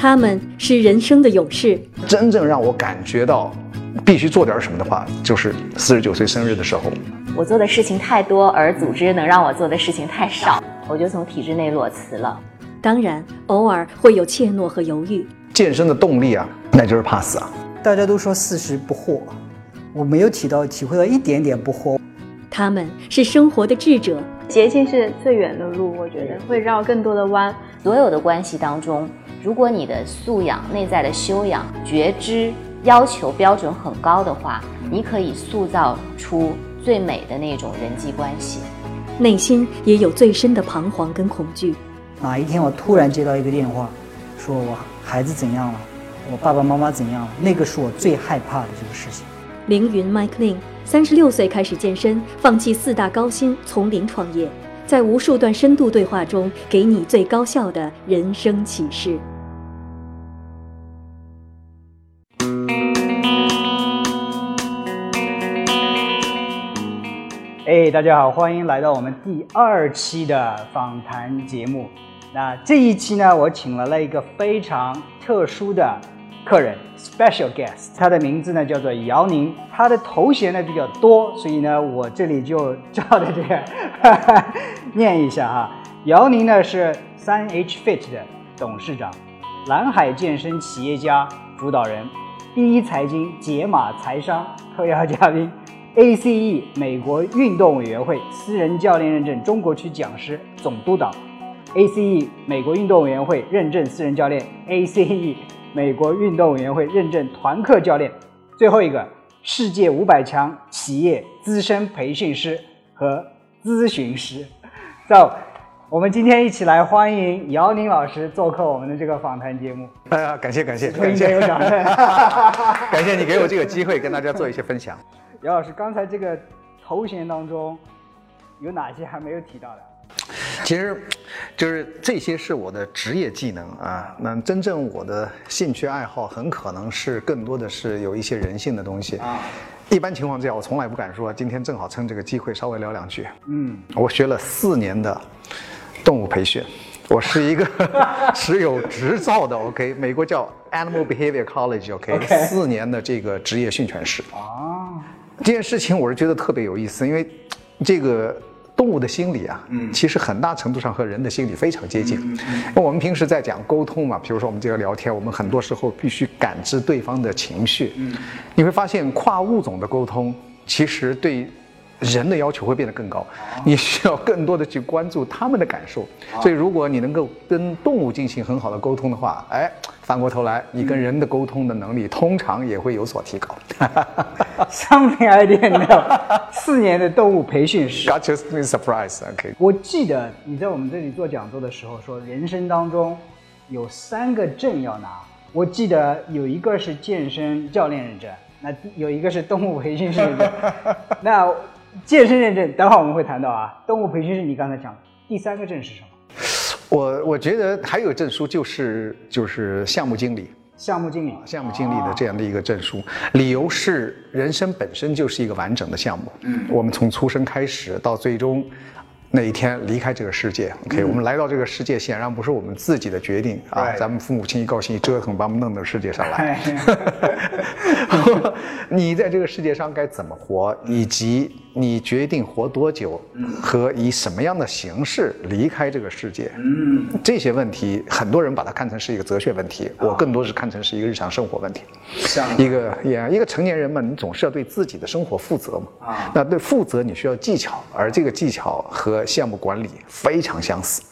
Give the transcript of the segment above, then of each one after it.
他们是人生的勇士。真正让我感觉到必须做点什么的话，就是四十九岁生日的时候。我做的事情太多，而组织能让我做的事情太少，我就从体制内裸辞了。当然，偶尔会有怯懦和犹豫。健身的动力啊，那就是怕死啊。大家都说四十不惑，我没有体到体会到一点点不惑。他们是生活的智者。捷径是最远的路，我觉得会绕更多的弯。所有的关系当中，如果你的素养、内在的修养、觉知要求标准很高的话，你可以塑造出最美的那种人际关系。内心也有最深的彷徨跟恐惧。哪一天我突然接到一个电话，说我孩子怎样了，我爸爸妈妈怎样了，那个是我最害怕的这个事情。凌云 Mike Lin，三十六岁开始健身，放弃四大高薪，从零创业，在无数段深度对话中，给你最高效的人生启示。哎，大家好，欢迎来到我们第二期的访谈节目。那这一期呢，我请来了一个非常特殊的客人，special guest，他的名字呢叫做姚宁，他的头衔呢比较多，所以呢，我这里就照着这个 念一下哈。姚宁呢是三 H Fit 的董事长，蓝海健身企业家、主导人，第一财经解码财商特邀嘉宾，ACE 美国运动委员会私人教练认证中国区讲师、总督导。ACE 美国运动委员会认证私人教练，ACE 美国运动委员会认证团课教练，最后一个世界五百强企业资深培训师和咨询师。So，我们今天一起来欢迎姚宁老师做客我们的这个访谈节目。哎 呀，感谢感谢 感谢有掌声。感谢你给我这个机会跟大家做一些分享。姚老师，刚才这个头衔当中有哪些还没有提到的？其实，就是这些是我的职业技能啊。那真正我的兴趣爱好，很可能是更多的是有一些人性的东西啊。一般情况之下，我从来不敢说。今天正好趁这个机会稍微聊两句。嗯，我学了四年的动物培训，我是一个 持有执照的。OK，美国叫 Animal Behavior College。OK，四年的这个职业训犬师。啊，这件事情我是觉得特别有意思，因为这个。动物的心理啊，嗯，其实很大程度上和人的心理非常接近。那我们平时在讲沟通嘛，比如说我们这个聊天，我们很多时候必须感知对方的情绪。嗯，你会发现跨物种的沟通，其实对人的要求会变得更高。你需要更多的去关注他们的感受。所以，如果你能够跟动物进行很好的沟通的话，哎。反过头来，你跟人的沟通的能力通常也会有所提高。Something I didn't know，四年的动物培训师。Got just me surprise. OK。我记得你在我们这里做讲座的时候说，人生当中有三个证要拿。我记得有一个是健身教练认证，那有一个是动物培训师认证。那健身认证，等会儿我们会谈到啊。动物培训是你刚才讲，第三个证是什么？我我觉得还有证书，就是就是项目经理，项目经理，项目经理的这样的一个证书。理由是人生本身就是一个完整的项目，嗯，我们从出生开始到最终。那一天离开这个世界，OK，我们来到这个世界显然不是我们自己的决定啊，咱们父母亲一高兴一折腾，把我们弄到世界上来。你在这个世界上该怎么活，以及你决定活多久和以什么样的形式离开这个世界，嗯，这些问题很多人把它看成是一个哲学问题，我更多是看成是一个日常生活问题。一个也一个成年人嘛，你总是要对自己的生活负责嘛。啊，那对负责你需要技巧，而这个技巧和项目管理非常相似，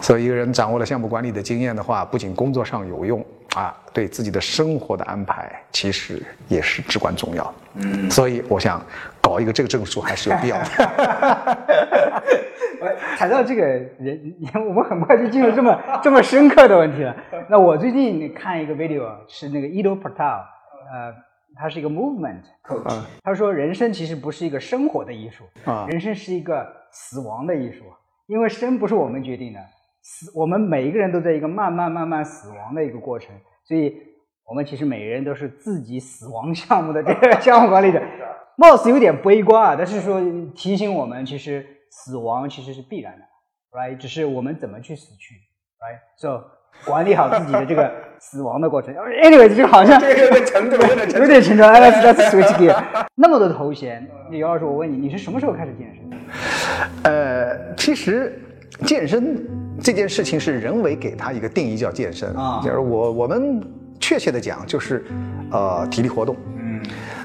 所以一个人掌握了项目管理的经验的话，不仅工作上有用啊，对自己的生活的安排其实也是至关重要。嗯，所以我想搞一个这个证书还是有必要的。我谈到这个人，我们很快就进入这么这么深刻的问题了。那我最近看一个 video 是那个 Edo Patel，呃，他是一个 movement coach，他说人生其实不是一个生活的艺术啊，人生是一个。死亡的艺术，因为生不是我们决定的，死我们每一个人都在一个慢慢慢慢死亡的一个过程，所以我们其实每个人都是自己死亡项目的这个 项目管理者，貌似有点悲观啊，但是说提醒我们，其实死亡其实是必然的，right？只是我们怎么去死去，right？So 管理好自己的这个死亡的过程。Anyway，就好像 这个有点沉重，有点沉重。Let's switch gear。那么多头衔，姚老师，我问你，你是什么时候开始健身的？呃，其实健身这件事情是人为给他一个定义叫健身啊就是我我们确切的讲就是，呃，体力活动。嗯，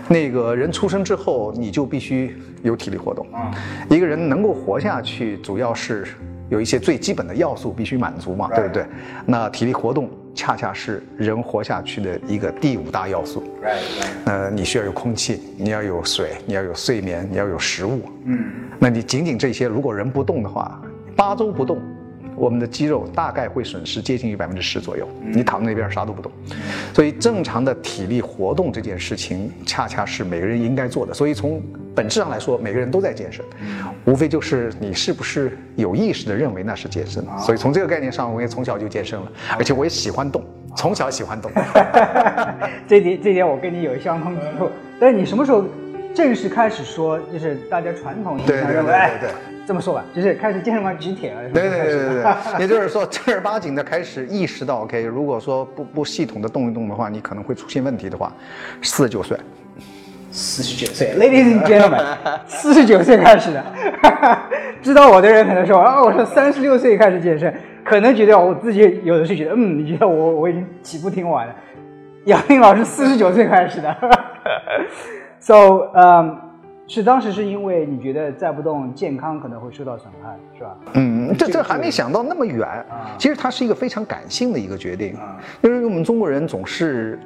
那个人出生之后你就必须有体力活动。啊一个人能够活下去，主要是有一些最基本的要素必须满足嘛，对不对？那体力活动恰恰是人活下去的一个第五大要素。呃，你需要有空气，你要有水，你要有睡眠，你要有食物。嗯，那你仅仅这些，如果人不动的话，八周不动，我们的肌肉大概会损失接近于百分之十左右。你躺在那边啥都不动，所以正常的体力活动这件事情，恰恰是每个人应该做的。所以从本质上来说，每个人都在健身，无非就是你是不是有意识的认为那是健身。所以从这个概念上，我也从小就健身了，而且我也喜欢动，从小喜欢动。这点这点我跟你有相通之处。但是你什么时候正式开始说，就是大家传统意义对对上认为，这么说吧，就是开始健身房举铁了。对对对对对对对，也就是说正儿八经的开始意识到，OK，如果说不不系统的动一动的话，你可能会出现问题的话，四十九岁，四十九岁，Ladies and gentlemen，四十九岁开始的。知道我的人可能说，啊，我是三十六岁开始健身，可能觉得我自己有的是觉得，嗯，你觉得我我已经起步挺晚了。杨林老师四十九岁开始的，so，嗯、是当时是因为你觉得再不动健康可能会受到损害，是吧？嗯，这这还没想到那么远。其实它是一个非常感性的一个决定，因为我们中国人总是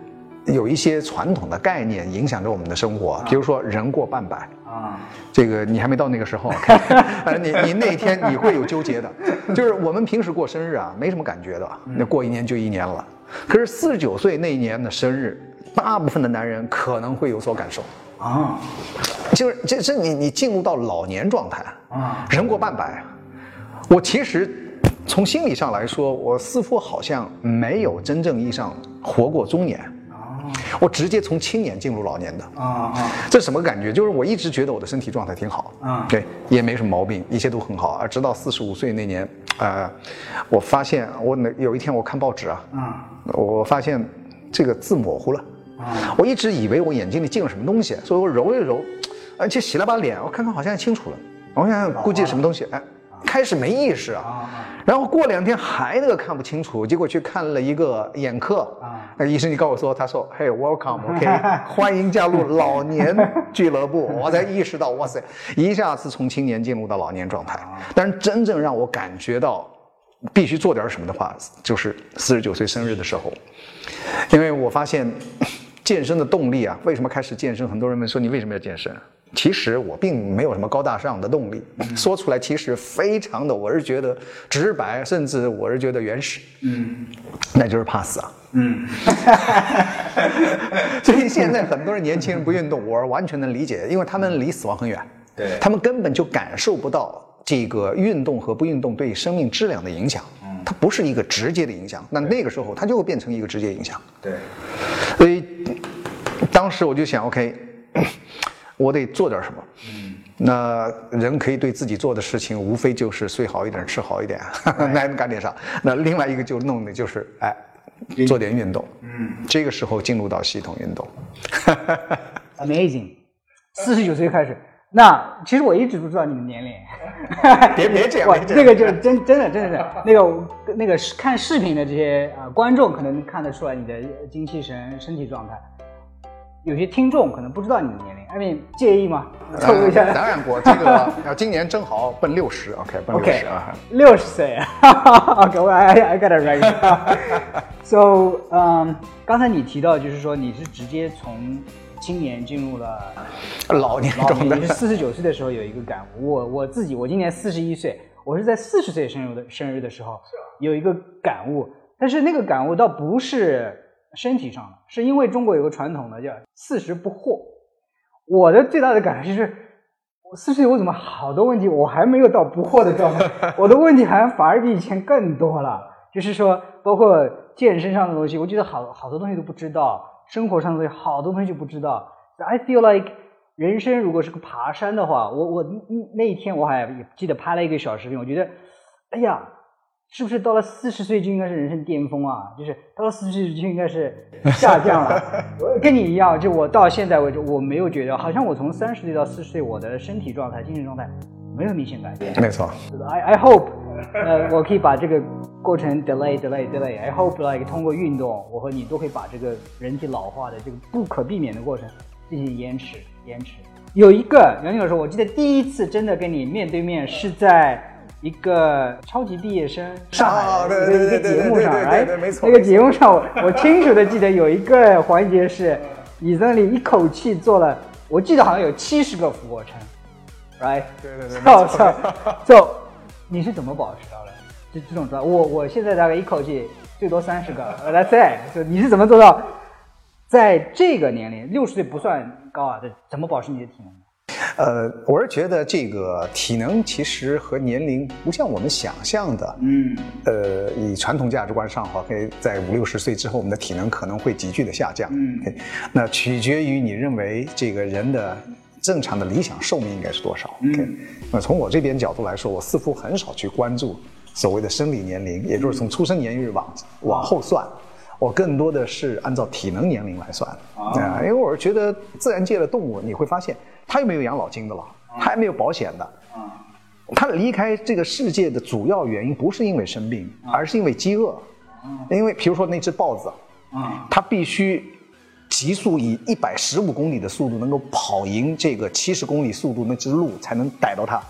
有一些传统的概念影响着我们的生活，比如说人过半百。啊，这个你还没到那个时候，呃，你你那一天你会有纠结的，就是我们平时过生日啊，没什么感觉的，那过一年就一年了。可是四十九岁那一年的生日，大部分的男人可能会有所感受，啊就是这是你你进入到老年状态，啊人过半百。我其实从心理上来说，我似乎好像没有真正意义上活过中年，我直接从青年进入老年的。啊啊！这什么感觉？就是我一直觉得我的身体状态挺好，嗯对，也没什么毛病，一切都很好。而直到四十五岁那年，呃，我发现我那有一天我看报纸啊，啊我发现这个字模糊了啊，我一直以为我眼睛里进了什么东西，所以我揉一揉，而且洗了把脸，我看看好像清楚了，我想想估计什么东西，哎，开始没意识啊，然后过两天还那个看不清楚，结果去看了一个眼科啊那医生就告诉我说，他说，嘿，welcome，OK，欢迎加入老年俱乐部。我才意识到，哇塞，一下子从青年进入到老年状态。但是真正让我感觉到必须做点什么的话，就是四十九岁生日的时候，因为我发现健身的动力啊，为什么开始健身？很多人们说你为什么要健身？其实我并没有什么高大上的动力，说出来其实非常的，我是觉得直白，甚至我是觉得原始，嗯，那就是怕死啊。嗯。所以现在很多人年轻人不运动，我完全能理解，因为他们离死亡很远，对。他们根本就感受不到这个运动和不运动对生命质量的影响，它不是一个直接的影响，那那个时候它就会变成一个直接影响。对，所以当时我就想，OK，我得做点什么。嗯那人可以对自己做的事情，无非就是睡好一点，吃好一点，那干点啥？那另外一个就弄的就是，哎，做点运动。嗯，这个时候进入到系统运动。Amazing，四十九岁开始。那其实我一直不知道你们年龄，别别这样 这个就是真真的真的是那个那个看视频的这些呃观众可能看得出来你的精气神、身体状态，有些听众可能不知道你的年龄，I mean 介意吗？透露一下。呃当然，过这个 要今年正好奔六十，OK，奔六十啊。六十岁，OK，我 I I got it right。So，嗯，刚才你提到就是说你是直接从青年进入了老年老状态年，你是四十九岁的时候有一个感悟。我我自己，我今年四十一岁，我是在四十岁生日的生日的时候有一个感悟，但是那个感悟倒不是身体上的，是因为中国有个传统的叫四十不惑。我的最大的感受就是，我四十岁我怎么好多问题我还没有到不惑的状态，我的问题好像反而比以前更多了。就是说，包括健身上的东西，我觉得好好多东西都不知道，生活上的东西好多东西就不知道。I feel like 人生如果是个爬山的话，我我那一天我还记得拍了一个小视频，我觉得，哎呀，是不是到了四十岁就应该是人生巅峰啊？就是到了四十岁就应该是下降了。我跟你一样，就我到现在为止，我没有觉得，好像我从三十岁到四十岁，我的身体状态、精神状态没有明显改变。没错。I I hope，呃，我可以把这个过程 delay delay delay。I hope like 通过运动，我和你都可以把这个人体老化的这个不可避免的过程进行延迟延迟。有一个杨宁老师，我记得第一次真的跟你面对面是在。一个超级毕业生上海的一个节目上，哎，那个节目上，我我清楚的记得有一个环节是，你在那里一口气做了，我记得好像有七十个俯卧撑，right？对对对，操操，就你是怎么保持到的？这这种状态，我我现在大概一口气最多三十个，Let's say，就你是怎么做到，在这个年龄六十岁不算高啊，这怎么保持你的体能？呃，我是觉得这个体能其实和年龄不像我们想象的，嗯，呃，以传统价值观上哈，可以在五六十岁之后，我们的体能可能会急剧的下降，嗯，那取决于你认为这个人的正常的理想寿命应该是多少，OK？那从我这边角度来说，我似乎很少去关注所谓的生理年龄，也就是从出生年月日往往后算。我更多的是按照体能年龄来算啊，因为我是觉得自然界的动物，你会发现它又没有养老金的了，它也没有保险的，它离开这个世界的主要原因不是因为生病，而是因为饥饿。因为比如说那只豹子，它必须急速以一百十五公里的速度能够跑赢这个七十公里速度那只鹿，才能逮到它。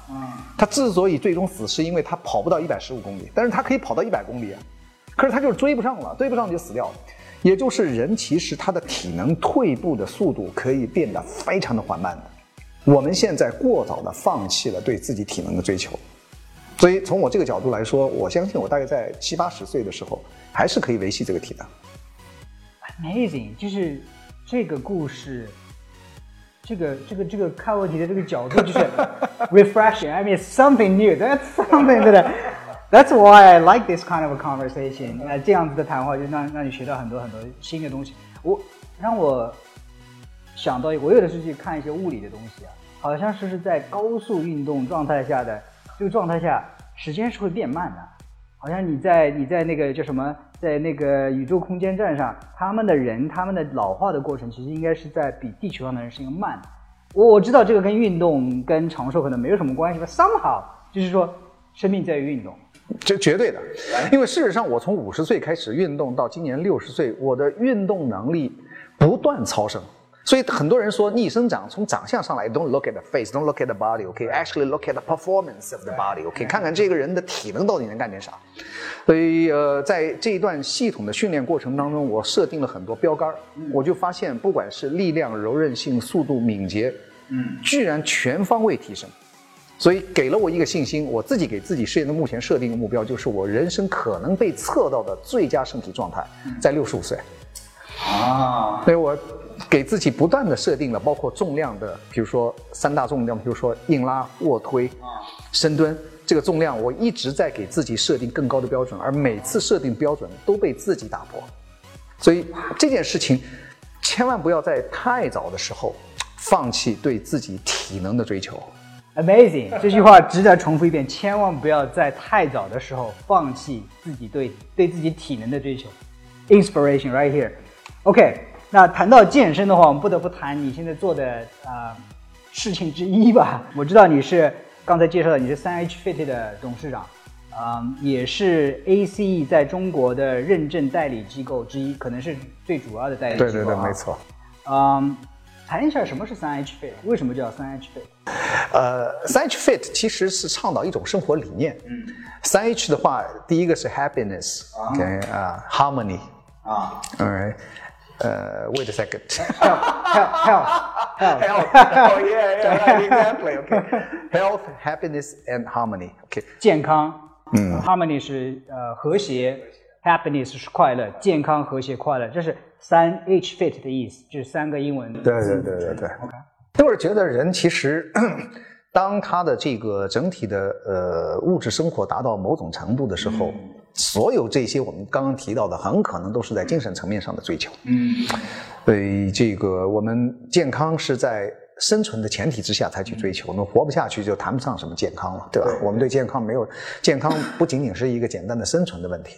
它之所以最终死，是因为它跑不到一百十五公里，但是它可以跑到一百公里啊。可是他就是追不上了，追不上就死掉了。也就是人其实他的体能退步的速度可以变得非常的缓慢的。我们现在过早的放弃了对自己体能的追求，所以从我这个角度来说，我相信我大概在七八十岁的时候还是可以维系这个体能。Amazing，就是这个故事，这个这个这个看问题的这个角度就是 refreshing。I mean something new. That's something that That's why I like this kind of a conversation。那这样子的谈话就让让你学到很多很多新的东西。我让我想到，我有的时候去看一些物理的东西啊，好像是是在高速运动状态下的这个状态下，时间是会变慢的。好像你在你在那个叫什么，在那个宇宙空间站上，他们的人他们的老化的过程，其实应该是在比地球上的人是一个慢。我我知道这个跟运动跟长寿可能没有什么关系吧，somehow 就是说生命在于运动。这绝对的，因为事实上，我从五十岁开始运动到今年六十岁，我的运动能力不断超升。所以很多人说逆生长，从长相上来，don't look at the face，don't look at the body，OK，actually look at the performance of the body，OK，看看这个人的体能到底能干点啥。所以呃，在这一段系统的训练过程当中，我设定了很多标杆，我就发现，不管是力量、柔韧性、速度、敏捷，嗯，居然全方位提升。所以给了我一个信心，我自己给自己设定的目前设定的目标就是我人生可能被测到的最佳身体状态在六十五岁。啊，所以我给自己不断的设定了，包括重量的，比如说三大重量，比如说硬拉、卧推、深蹲，这个重量我一直在给自己设定更高的标准，而每次设定标准都被自己打破。所以这件事情千万不要在太早的时候放弃对自己体能的追求。Amazing，这句话值得重复一遍，千万不要在太早的时候放弃自己对对自己体能的追求。Inspiration right here。OK，那谈到健身的话，我们不得不谈你现在做的啊事情之一吧。我知道你是刚才介绍的，你是三 H Fit 的董事长，嗯，也是 ACE 在中国的认证代理机构之一，可能是最主要的代理机构。对对对，没错。嗯。谈一下什么是三 H Fit，为什么叫三 H Fit？呃，三 H Fit 其实是倡导一种生活理念。嗯，三 H 的话，第一个是 Happiness，OK 啊，Harmony 啊，Alright，呃，Wait a second，Health，Health，Yeah，Yeah，Exactly，OK，Health，Happiness and Harmony，OK，健康，嗯，Harmony 是呃和谐，Happiness 是快乐，健康、和谐、快乐，这是。三 H fit 的意思就是三个英文。对对对对对。OK，就是觉得人其实，当他的这个整体的呃物质生活达到某种程度的时候，所有这些我们刚刚提到的，很可能都是在精神层面上的追求。嗯。所以这个我们健康是在生存的前提之下才去追求，我们活不下去就谈不上什么健康了，对吧？我们对健康没有健康，不仅仅是一个简单的生存的问题。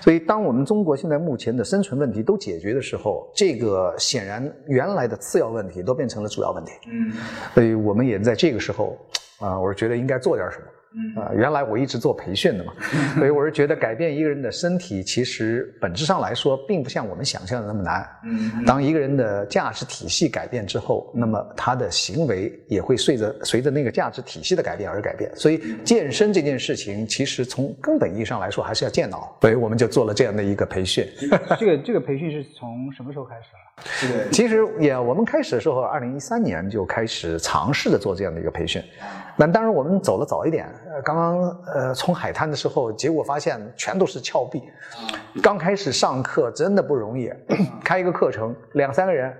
所以，当我们中国现在目前的生存问题都解决的时候，这个显然原来的次要问题都变成了主要问题。嗯，所以我们也在这个时候啊，我是觉得应该做点什么。啊，原来我一直做培训的嘛，所以我是觉得改变一个人的身体，其实本质上来说，并不像我们想象的那么难。嗯，当一个人的价值体系改变之后，那么他的行为也会随着随着那个价值体系的改变而改变。所以健身这件事情，其实从根本意义上来说，还是要健脑。所以我们就做了这样的一个培训。这个这个培训是从什么时候开始啊？对，其实也我们开始的时候，二零一三年就开始尝试着做这样的一个培训。那当然我们走的早一点，呃，刚刚呃从海滩的时候，结果发现全都是峭壁。刚开始上课真的不容易，开一个课程两三个人，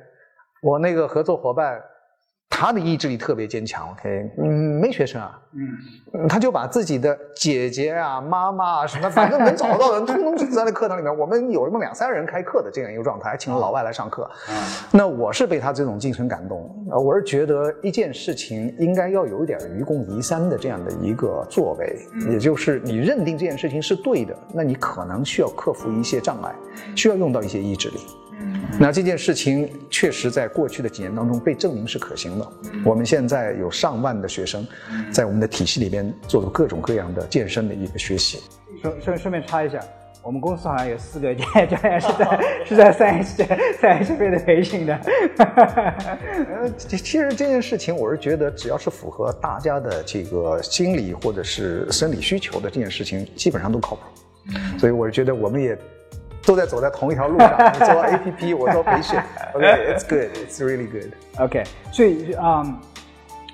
我那个合作伙伴。他的意志力特别坚强，OK，嗯，没学生啊，嗯，他就把自己的姐姐啊、妈妈啊什么，反正能找到的人，通通就在那课堂里面。我们有那么两三人开课的这样一个状态，还请了老外来上课。那我是被他这种精神感动，我是觉得一件事情应该要有一点愚公移山的这样的一个作为，也就是你认定这件事情是对的，那你可能需要克服一些障碍，需要用到一些意志力。那这件事情确实在过去的几年当中被证明是可行的。我们现在有上万的学生在我们的体系里边做了各种各样的健身的一个学习。顺顺顺便插一下，我们公司好像有四个教练 是在是在三 S 三 S 费的培训的。呃，其实这件事情我是觉得，只要是符合大家的这个心理或者是生理需求的这件事情，基本上都靠谱。所以我是觉得我们也。都在走在同一条路上，你做 A P P，我做培训，OK，it's good，it's really good，OK。所以，嗯，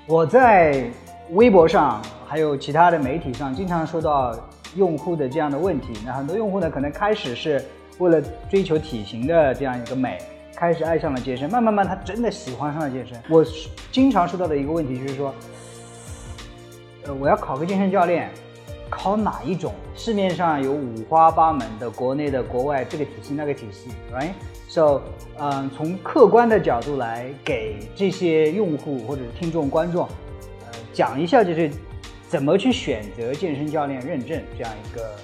我在微博上还有其他的媒体上，经常收到用户的这样的问题。那很多用户呢，可能开始是为了追求体型的这样一个美，开始爱上了健身，慢慢慢，他真的喜欢上了健身。我经常收到的一个问题就是说，呃，我要考个健身教练。考哪一种？市面上有五花八门的，国内的、国外，这个体系那个体系，right？So，嗯，从客观的角度来给这些用户或者听众、观众，呃，讲一下就是怎么去选择健身教练认证这样一个。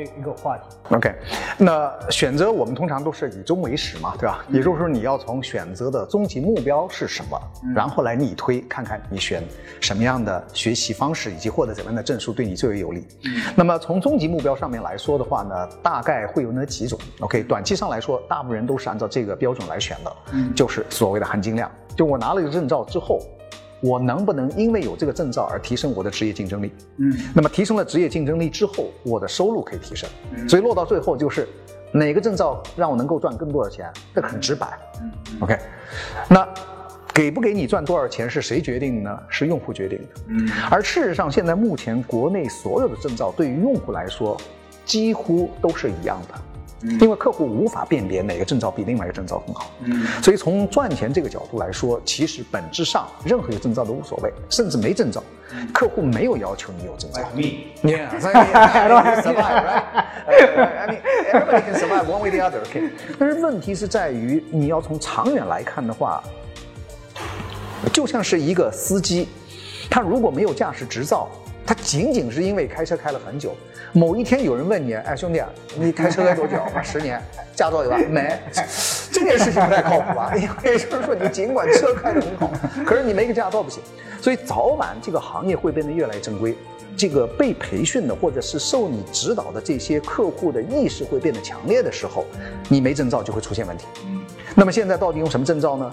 这一个话题，OK，那选择我们通常都是以终为始嘛，对吧？也就是说，你要从选择的终极目标是什么，然后来逆推，看看你选什么样的学习方式以及获得怎么样的证书对你最为有利。那么从终极目标上面来说的话呢，大概会有哪几种？OK，短期上来说，大部分人都是按照这个标准来选的，就是所谓的含金量，就我拿了一个证照之后。我能不能因为有这个证照而提升我的职业竞争力？嗯，那么提升了职业竞争力之后，我的收入可以提升。所以落到最后就是哪个证照让我能够赚更多的钱？这很直白。嗯，OK，那给不给你赚多少钱是谁决定的呢？是用户决定的。嗯，而事实上，现在目前国内所有的证照对于用户来说几乎都是一样的。因为客户无法辨别哪个证照比另外一个证照更好，嗯，所以从赚钱这个角度来说，其实本质上任何一个证照都无所谓，甚至没证照，客户没有要求你有证照。Yeah，I don't survive, right? I mean, everybody can survive one way or the other. OK，但是问题是在于你要从长远来看的话，就像是一个司机，他如果没有驾驶执照。他仅仅是因为开车开了很久，某一天有人问你，哎，兄弟啊，你开车开多久？十年，驾照有吧？没，这件事情不太靠谱吧？因为 就是说，你尽管车开得很好，可是你没个驾照不行。所以早晚这个行业会变得越来越正规，这个被培训的或者是受你指导的这些客户的意识会变得强烈的时候，你没证照就会出现问题。那么现在到底用什么证照呢？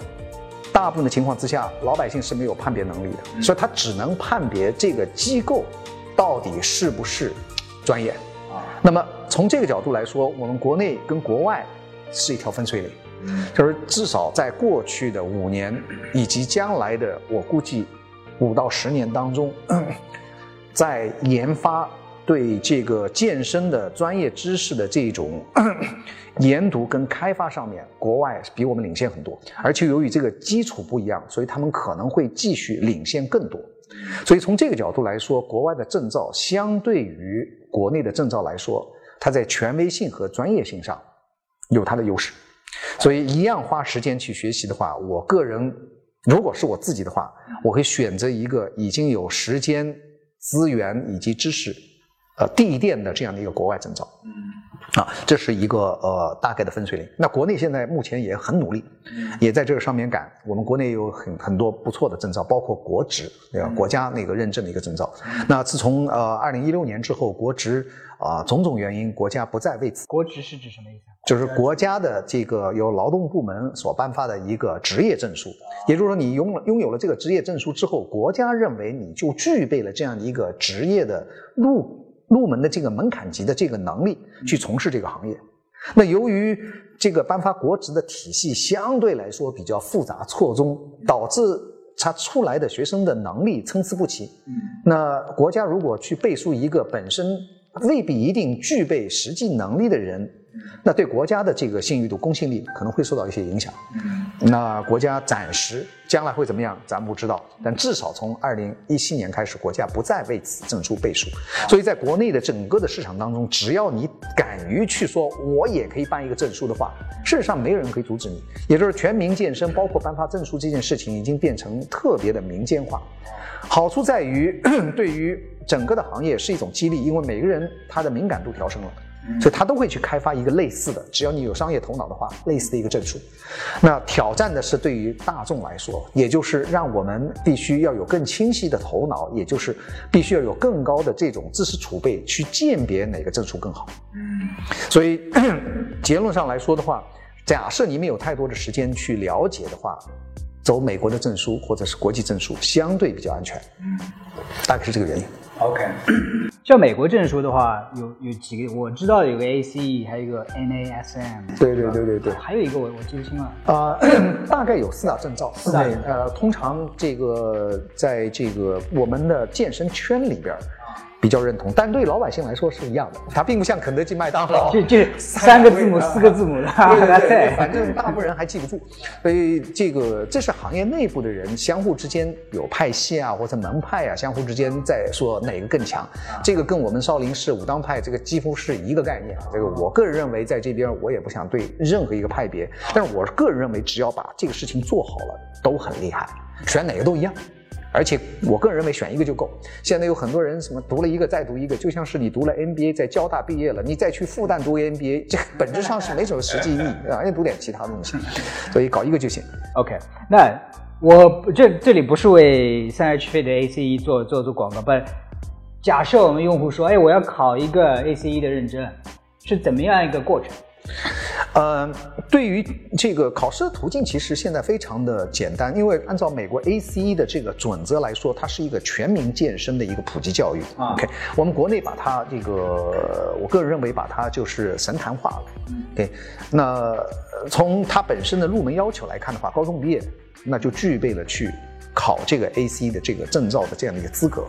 大部分的情况之下，老百姓是没有判别能力的，所以他只能判别这个机构到底是不是专业啊。那么从这个角度来说，我们国内跟国外是一条分水岭，就是至少在过去的五年以及将来的我估计五到十年当中，在研发。对这个健身的专业知识的这种研读跟开发上面，国外比我们领先很多，而且由于这个基础不一样，所以他们可能会继续领先更多。所以从这个角度来说，国外的证照相对于国内的证照来说，它在权威性和专业性上有它的优势。所以一样花时间去学习的话，我个人如果是我自己的话，我会选择一个已经有时间、资源以及知识，呃，地电的这样的一个国外证照。啊，这是一个呃大概的分水岭。那国内现在目前也很努力，也在这个上面赶。我们国内有很很多不错的证照，包括国职，对吧？国家那个认证的一个证照。那自从呃二零一六年之后，国职啊种种原因，国家不再为此。国职是指什么意思？就是国家的这个由劳动部门所颁发的一个职业证书，也就是说，你拥拥有了这个职业证书之后，国家认为你就具备了这样的一个职业的入。入门的这个门槛级的这个能力去从事这个行业，那由于这个颁发国职的体系相对来说比较复杂错综，导致他出来的学生的能力参差不齐。那国家如果去背书一个本身未必一定具备实际能力的人。那对国家的这个信誉度、公信力可能会受到一些影响。那国家暂时将来会怎么样，咱不知道。但至少从二零一七年开始，国家不再为此证书背书。所以在国内的整个的市场当中，只要你敢于去说，我也可以办一个证书的话，事实上没有人可以阻止你。也就是全民健身，包括颁发证书这件事情，已经变成特别的民间化。好处在于，对于整个的行业是一种激励，因为每个人他的敏感度调升了。所以他都会去开发一个类似的，只要你有商业头脑的话，类似的一个证书。那挑战的是对于大众来说，也就是让我们必须要有更清晰的头脑，也就是必须要有更高的这种知识储备去鉴别哪个证书更好。嗯，所以 结论上来说的话，假设你没有太多的时间去了解的话，走美国的证书或者是国际证书相对比较安全。嗯，大概是这个原因。OK。像美国证书的话，有有几个我知道有个 ACE，还有一个 NASM。对对对对对，还有一个我我记不清了。啊，大概有四大证照。四大呃，通常这个在这个我们的健身圈里边。比较认同，但对老百姓来说是一样的，它并不像肯德基、麦当劳，就就三个字母、四个字母的，对 对，反正大部分人还记不住。所以这个这是行业内部的人相互之间有派系啊，或者门派啊，相互之间在说哪个更强。这个跟我们少林寺武当派这个几乎是一个概念啊。这个我个人认为，在这边我也不想对任何一个派别，但是我个人认为，只要把这个事情做好了，都很厉害，选哪个都一样。而且我个人认为选一个就够。现在有很多人什么读了一个再读一个，就像是你读了 MBA 在交大毕业了，你再去复旦读 MBA，这本质上是没什么实际意义 啊，要读点其他东西。所以搞一个就行。OK，那我这这里不是为三 H Fit 的 ACE 做做做广告，不，假设我们用户说，哎，我要考一个 ACE 的认证，是怎么样一个过程？呃，对于这个考试的途径，其实现在非常的简单，因为按照美国 ACE 的这个准则来说，它是一个全民健身的一个普及教育。OK，我们国内把它这个，我个人认为把它就是神坛化了。OK，那从它本身的入门要求来看的话，高中毕业那就具备了去考这个 ACE 的这个证照的这样的一个资格。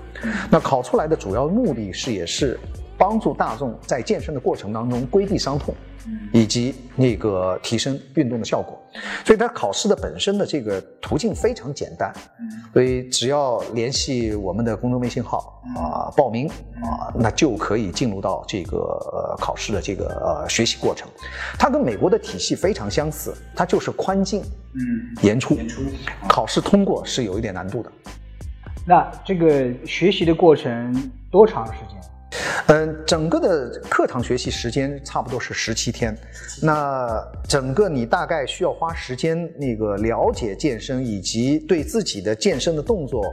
那考出来的主要目的是也是。帮助大众在健身的过程当中规避伤痛，以及那个提升运动的效果，所以它考试的本身的这个途径非常简单，所以只要联系我们的公众微信号啊报名啊，那就可以进入到这个呃考试的这个呃学习过程。它跟美国的体系非常相似，它就是宽进嗯。严出，考试通过是有一点难度的。那这个学习的过程多长时间？嗯，整个的课堂学习时间差不多是十七天。那整个你大概需要花时间那个了解健身，以及对自己的健身的动作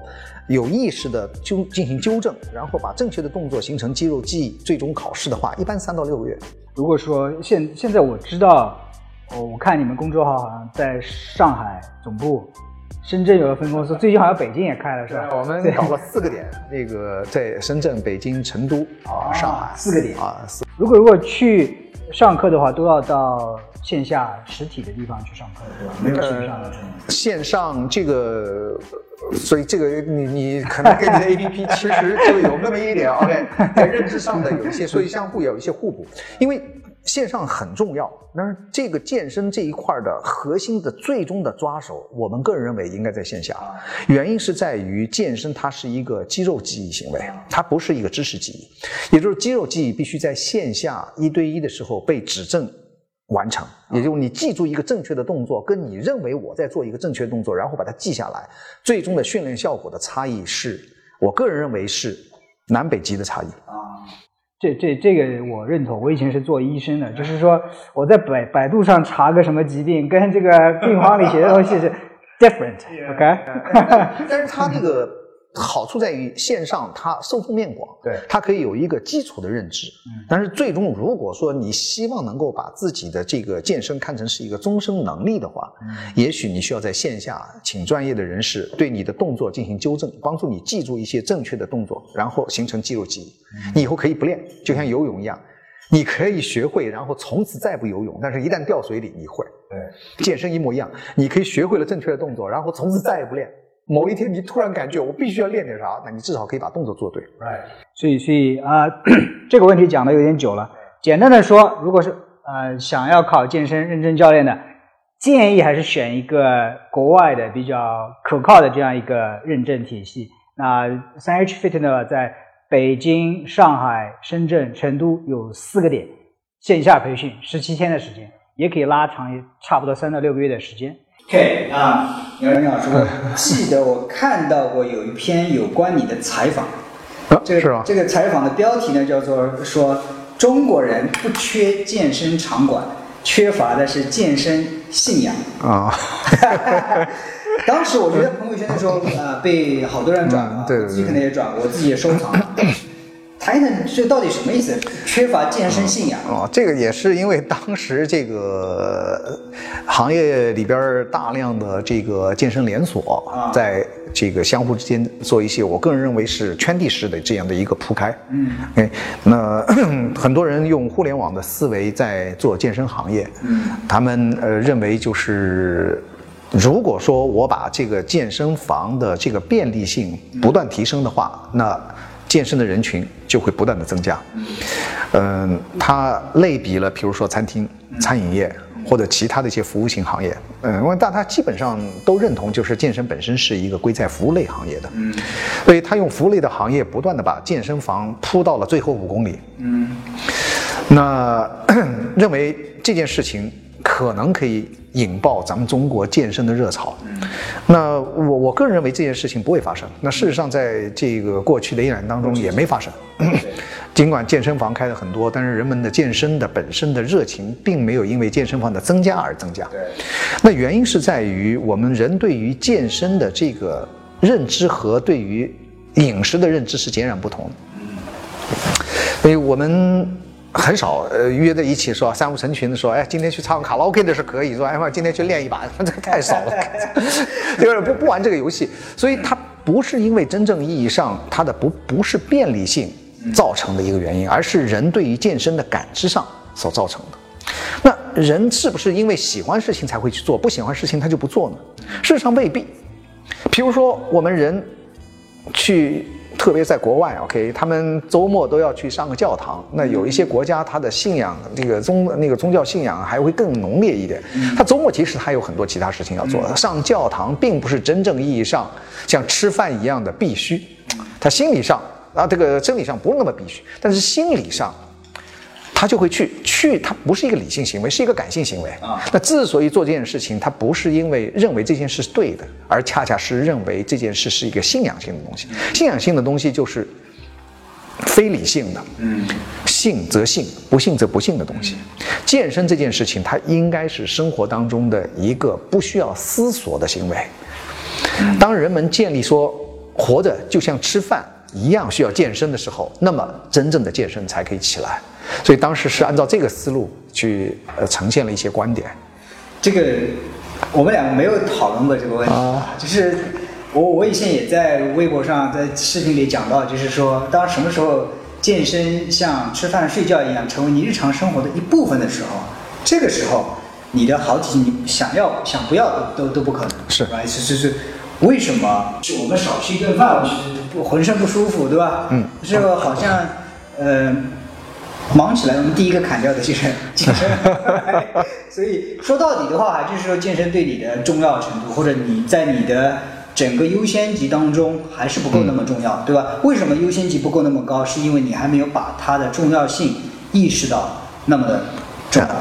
有意识的纠进行纠正，然后把正确的动作形成肌肉记忆，最终考试的话，一般三到六个月。如果说现现在我知道，哦，我看你们公众号好像在上海总部。深圳有个分公司，最近好像北京也开了，是吧？我们搞了四个点，那个在深圳、北京、成都啊，上海四个点啊。如果如果去上课的话，都要到线下实体的地方去上课，对吧？没有线上的。线上这个，所以这个你你可能跟你的 APP 其实就有那么一点 OK，在认知上的有一些，所以相互有一些互补，因为。线上很重要，但是这个健身这一块的核心的最终的抓手，我们个人认为应该在线下。原因是在于健身它是一个肌肉记忆行为，它不是一个知识记忆，也就是肌肉记忆必须在线下一对一的时候被指正，完成，也就是你记住一个正确的动作，跟你认为我在做一个正确动作，然后把它记下来，最终的训练效果的差异是，我个人认为是南北极的差异。啊，这这这个我认同。我以前是做医生的，就是说我在百百度上查个什么疾病，跟这个病房里写的东西是 different，OK？但是他那个好处在于线上它受众面广，对它可以有一个基础的认知。但是最终如果说你希望能够把自己的这个健身看成是一个终身能力的话，也许你需要在线下请专业的人士对你的动作进行纠正，帮助你记住一些正确的动作，然后形成肌肉记忆。你以后可以不练，就像游泳一样。你可以学会，然后从此再不游泳，但是一旦掉水里，你会。对，健身一模一样，你可以学会了正确的动作，然后从此再也不练。某一天你突然感觉我必须要练点啥，那你至少可以把动作做对。Right，所以所以啊、这个问题讲的有点久了。简单的说，如果是呃想要考健身认证教练的，建议还是选一个国外的比较可靠的这样一个认证体系。那三 H Fit 呢，在北京、上海、深圳、成都有四个点线下培训，十七天的时间，也可以拉长差不多三到六个月的时间。OK 啊，姚杨老师，我 记得我看到过有一篇有关你的采访。啊这个是吧？这个采访的标题呢叫做说中国人不缺健身场馆，缺乏的是健身信仰。啊，当时我觉得朋友圈的时候，呃，被好多人转了，嗯 对对我自己可能也转过，我自己也收藏了。谈一谈这到底什么意思？缺乏健身信仰。哦，这个也是因为当时这个呃行业里边大量的这个健身连锁啊，在这个相互之间做一些，我个人认为是圈地式的这样的一个铺开。嗯，哎，那 很多人用互联网的思维在做健身行业，嗯，他们呃认为就是。如果说我把这个健身房的这个便利性不断提升的话，那健身的人群就会不断的增加。嗯，它类比了，比如说餐厅、餐饮业或者其他的一些服务型行业。嗯，因为大家基本上都认同，就是健身本身是一个归在服务类行业的。嗯，所以他用服务类的行业不断的把健身房铺到了最后五公里。嗯，那 认为这件事情可能可以引爆咱们中国健身的热潮。那我我个人认为这件事情不会发生。那事实上，在这个过去的一年当中也没发生。尽管健身房开了很多，但是人们的健身的本身的热情并没有因为健身房的增加而增加。那原因是在于我们人对于健身的这个认知和对于饮食的认知是截然不同的。所以我们很少呃约在一起说三五成群的说，哎，今天去唱卡拉 OK 的是可以说，哎妈，今天去练一把，这个太少了，就是不不玩这个游戏。所以它不是因为真正意义上它的不不是便利性造成的一个原因，而是人对于健身的感知上所造成的。那人是不是因为喜欢事情才会去做，不喜欢事情他就不做呢？事实上未必。比如说我们人去，特别在国外，OK，他们周末都要去上个教堂。那有一些国家，他的信仰这个宗那个宗教信仰还会更浓烈一点。他周末其实还有很多其他事情要做。上教堂并不是真正意义上像吃饭一样的必须，他心理上啊，这个生理上不是那么必须，但是心理上。他就会去去，它不是一个理性行为，是一个感性行为啊。那之所以做这件事情，它不是因为认为这件事是对的，而恰恰是认为这件事是一个信仰性的东西。信仰性的东西就是非理性的，嗯，信则信，不信则不信的东西。健身这件事情，它应该是生活当中的一个不需要思索的行为。当人们建立说活着就像吃饭一样需要健身的时候，那么真正的健身才可以起来。所以当时是按照这个思路去呃呈现了一些观点。这个我们两个没有讨论过这个问题，啊、就是我我以前也在微博上在视频里讲到，就是说当什么时候健身像吃饭睡觉一样成为你日常生活的一部分的时候，这个时候你的好体你想要想不要都都都不可能，是吧？是是是。为什么？是我们少吃一顿饭，我是浑身不舒服，对吧？嗯，这个好像，呃，忙起来，我们第一个砍掉的就是健身。所以说到底的话，还是说健身对你的重要程度，或者你在你的整个优先级当中还是不够那么重要，对吧？为什么优先级不够那么高？是因为你还没有把它的重要性意识到那么的重重要？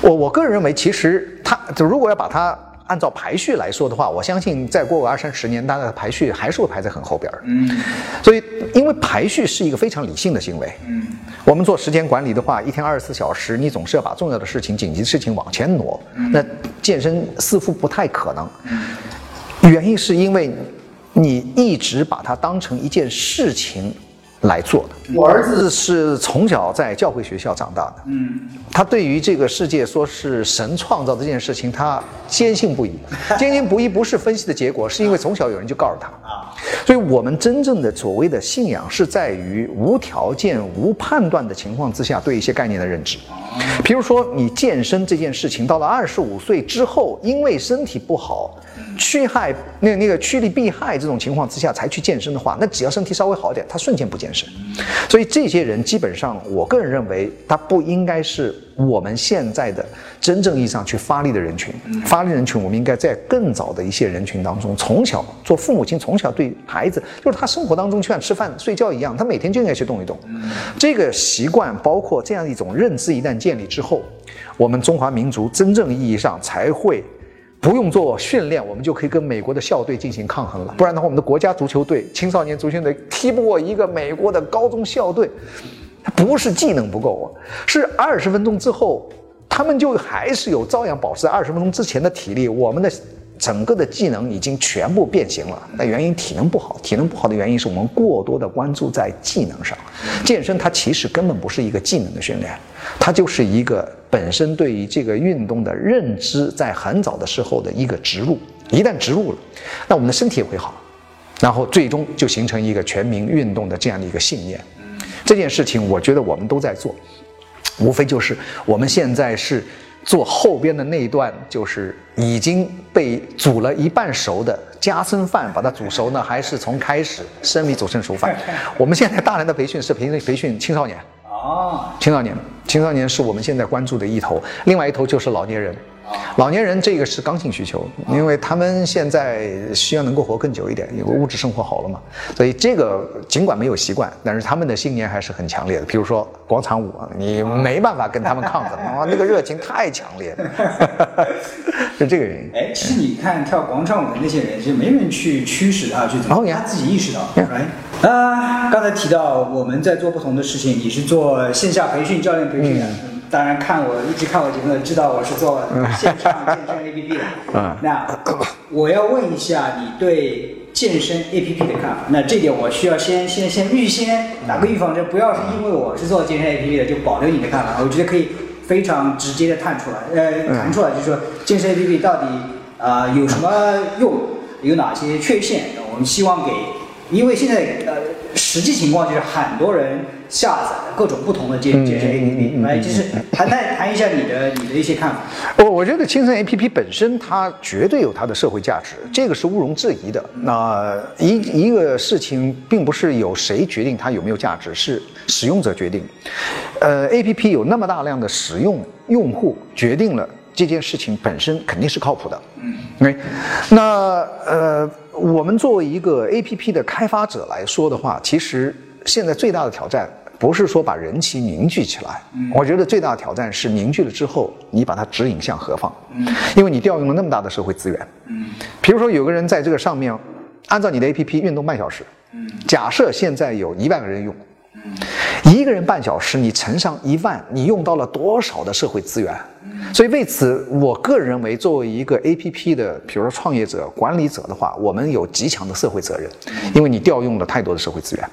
我我个人认为，其实它就如果要把它按照排序来说的话，我相信再过个二三十年，它的排序还是会排在很后边儿。嗯，所以因为排序是一个非常理性的行为。嗯，我们做时间管理的话，一天二十四小时，你总是要把重要的事情、紧急的事情往前挪。那健身似乎不太可能。原因是因为你一直把它当成一件事情来做的。我儿子是从小在教会学校长大的，嗯，他对于这个世界说是神创造这件事情，他坚信不疑。坚信不疑不是分析的结果，是因为从小有人就告诉他啊。所以我们真正的所谓的信仰是在于无条件、无判断的情况之下对一些概念的认知。比如说，你健身这件事情，到了二十五岁之后，因为身体不好。趋害那那个趋利避害这种情况之下才去健身的话，那只要身体稍微好点，他瞬间不健身。所以这些人基本上，我个人认为他不应该是我们现在的真正意义上去发力的人群。发力人群，我们应该在更早的一些人群当中，从小做父母亲，从小对孩子，就是他生活当中就像吃饭睡觉一样，他每天就应该去动一动。这个习惯，包括这样一种认知，一旦建立之后，我们中华民族真正意义上才会。不用做训练，我们就可以跟美国的校队进行抗衡了。不然的话，我们的国家足球队、青少年足球队踢不过一个美国的高中校队，不是技能不够啊，是二十分钟之后，他们就还是有照样保持二十分钟之前的体力。我们的。整个的技能已经全部变形了，那原因体能不好，体能不好的原因是我们过多的关注在技能上。健身它其实根本不是一个技能的训练，它就是一个本身对于这个运动的认知，在很早的时候的一个植入。一旦植入了，那我们的身体也会好，然后最终就形成一个全民运动的这样的一个信念。这件事情，我觉得我们都在做，无非就是我们现在是。做后边的那一段，就是已经被煮了一半熟的夹生饭，把它煮熟呢，还是从开始生米煮成熟饭？我们现在大人的培训是培培训青少年，哦，青少年，青少年是我们现在关注的一头，另外一头就是老年人。老年人这个是刚性需求，因为他们现在需要能够活更久一点，因为物质生活好了嘛，所以这个尽管没有习惯，但是他们的信念还是很强烈的。比如说广场舞，你没办法跟他们抗衡 啊，那个热情太强烈了，是这个原因。哎，其实你看跳广场舞的那些人，就没人去驱使他去怎么，他自己意识到。哎，啊，刚才提到我们在做不同的事情，你是做线下培训、教练培训的。当然，看我一直看我节目的知道我是做线上健身 APP 的。嗯，那我要问一下你对健身 APP 的看法。那这点我需要先先先预先打个预防针，不要是因为我是做健身 APP 的就保留你的看法。我觉得可以非常直接的探出来，呃，谈出来就是说健身 APP 到底啊有什么用，有哪些缺陷？我们希望给，因为现在呃实际情况就是很多人。下载各种不同的健健身 APP，来就是谈谈谈一下你的你的一些看法。我我觉得轻身 APP 本身它绝对有它的社会价值，这个是毋庸置疑的。那一一个事情并不是由谁决定它有没有价值，是使用者决定。呃，APP 有那么大量的使用用户，决定了这件事情本身肯定是靠谱的。嗯，为那呃，我们作为一个 APP 的开发者来说的话，其实现在最大的挑战。不是说把人气凝聚起来，嗯我觉得最大的挑战是凝聚了之后，你把它指引向何方？嗯因为你调用了那么大的社会资源。嗯比如说有个人在这个上面，按照你的 APP 运动半小时，嗯假设现在有一万个人用，一个人半小时，你乘上一万，你用到了多少的社会资源？所以为此，我个人认为，作为一个 APP 的，比如说创业者、管理者的话，我们有极强的社会责任，因为你调用了太多的社会资源。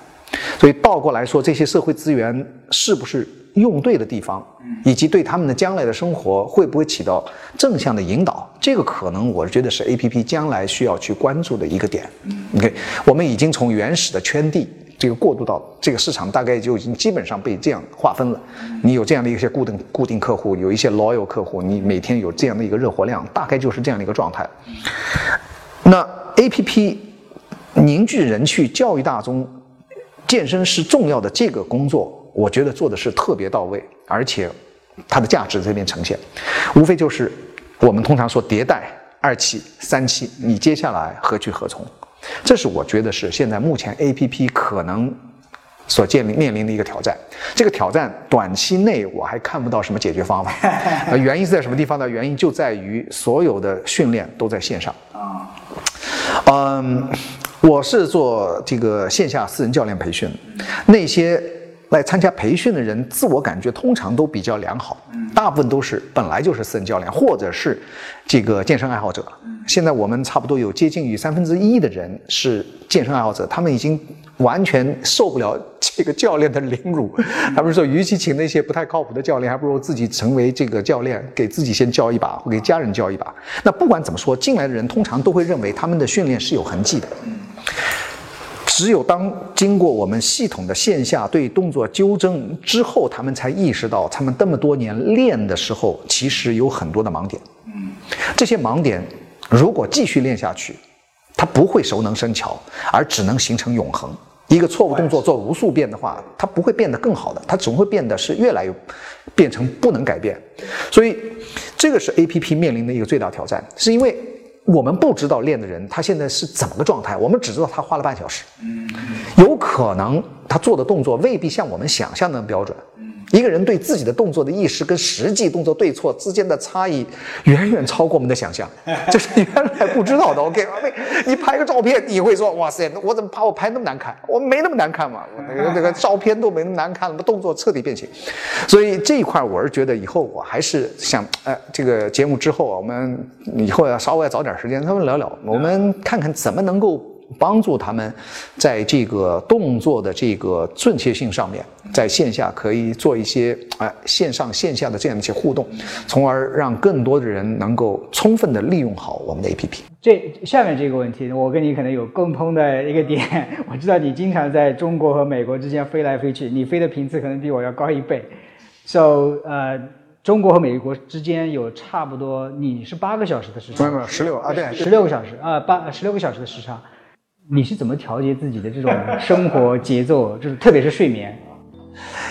所以倒过来说，这些社会资源是不是用对的地方，以及对他们的将来的生活会不会起到正向的引导，这个可能我觉得是 A P P 将来需要去关注的一个点。OK，我们已经从原始的圈地这个过渡到这个市场，大概就已经基本上被这样划分了。你有这样的一些固定固定客户，有一些 loyal 客户，你每天有这样的一个热活量，大概就是这样的一个状态。那 A P P 凝聚人去教育大众。健身是重要的这个工作，我觉得做的是特别到位，而且它的价值这边呈现，无非就是我们通常说迭代二期、三期，你接下来何去何从？这是我觉得是现在目前 A P P 可能所建立面临的一个挑战。这个挑战短期内我还看不到什么解决方法。呃，原因是在什么地方呢？原因就在于所有的训练都在线上。啊，嗯，我是做这个线下私人教练培训，那些。来参加培训的人，自我感觉通常都比较良好，大部分都是本来就是私人教练，或者是这个健身爱好者。现在我们差不多有接近于三分之一的人是健身爱好者，他们已经完全受不了这个教练的凌辱。他们说，与其请那些不太靠谱的教练，还不如自己成为这个教练，给自己先教一把，或给家人教一把。那不管怎么说，进来的人通常都会认为他们的训练是有痕迹的。只有当经过我们系统的线下对动作纠正之后，他们才意识到，他们这么多年练的时候，其实有很多的盲点。这些盲点如果继续练下去，它不会熟能生巧，而只能形成永恒。一个错误动作做无数遍的话，它不会变得更好的，它总会变得是越来越变成不能改变。所以，这个是 A P P 面临的一个最大挑战，是因为。我们不知道练的人他现在是怎么个状态，我们只知道他花了半小时，有可能他做的动作未必像我们想象的标准。一个人对自己的动作的意识跟实际动作对错之间的差异，远远超过我们的想象，这是原来不知道的。OK，你拍个照片，你会说哇塞，我怎么把我拍那么难看？我没那么难看嘛，我那个那个照片都没那么难看，动作彻底变形。所以这一块我是觉得以后我还是想，哎，这个节目之后啊，我们以后要稍微要早点时间，他们聊聊，我们看看怎么能够。帮助他们在这个动作的这个准确性上面，在线下可以做一些哎线上线下的这样一些互动，从而让更多的人能够充分的利用好我们的 APP。这下面这个问题，我跟你可能有共通的一个点，我知道你经常在中国和美国之间飞来飞去，你飞的频次可能比我要高一倍。So，呃，中国和美国之间有差不多，你是八个小时的时差，没有没有十六啊，对，十六个小时啊，八十六个小时的时差。你是怎么调节自己的这种 生活节奏，就是特别是睡眠？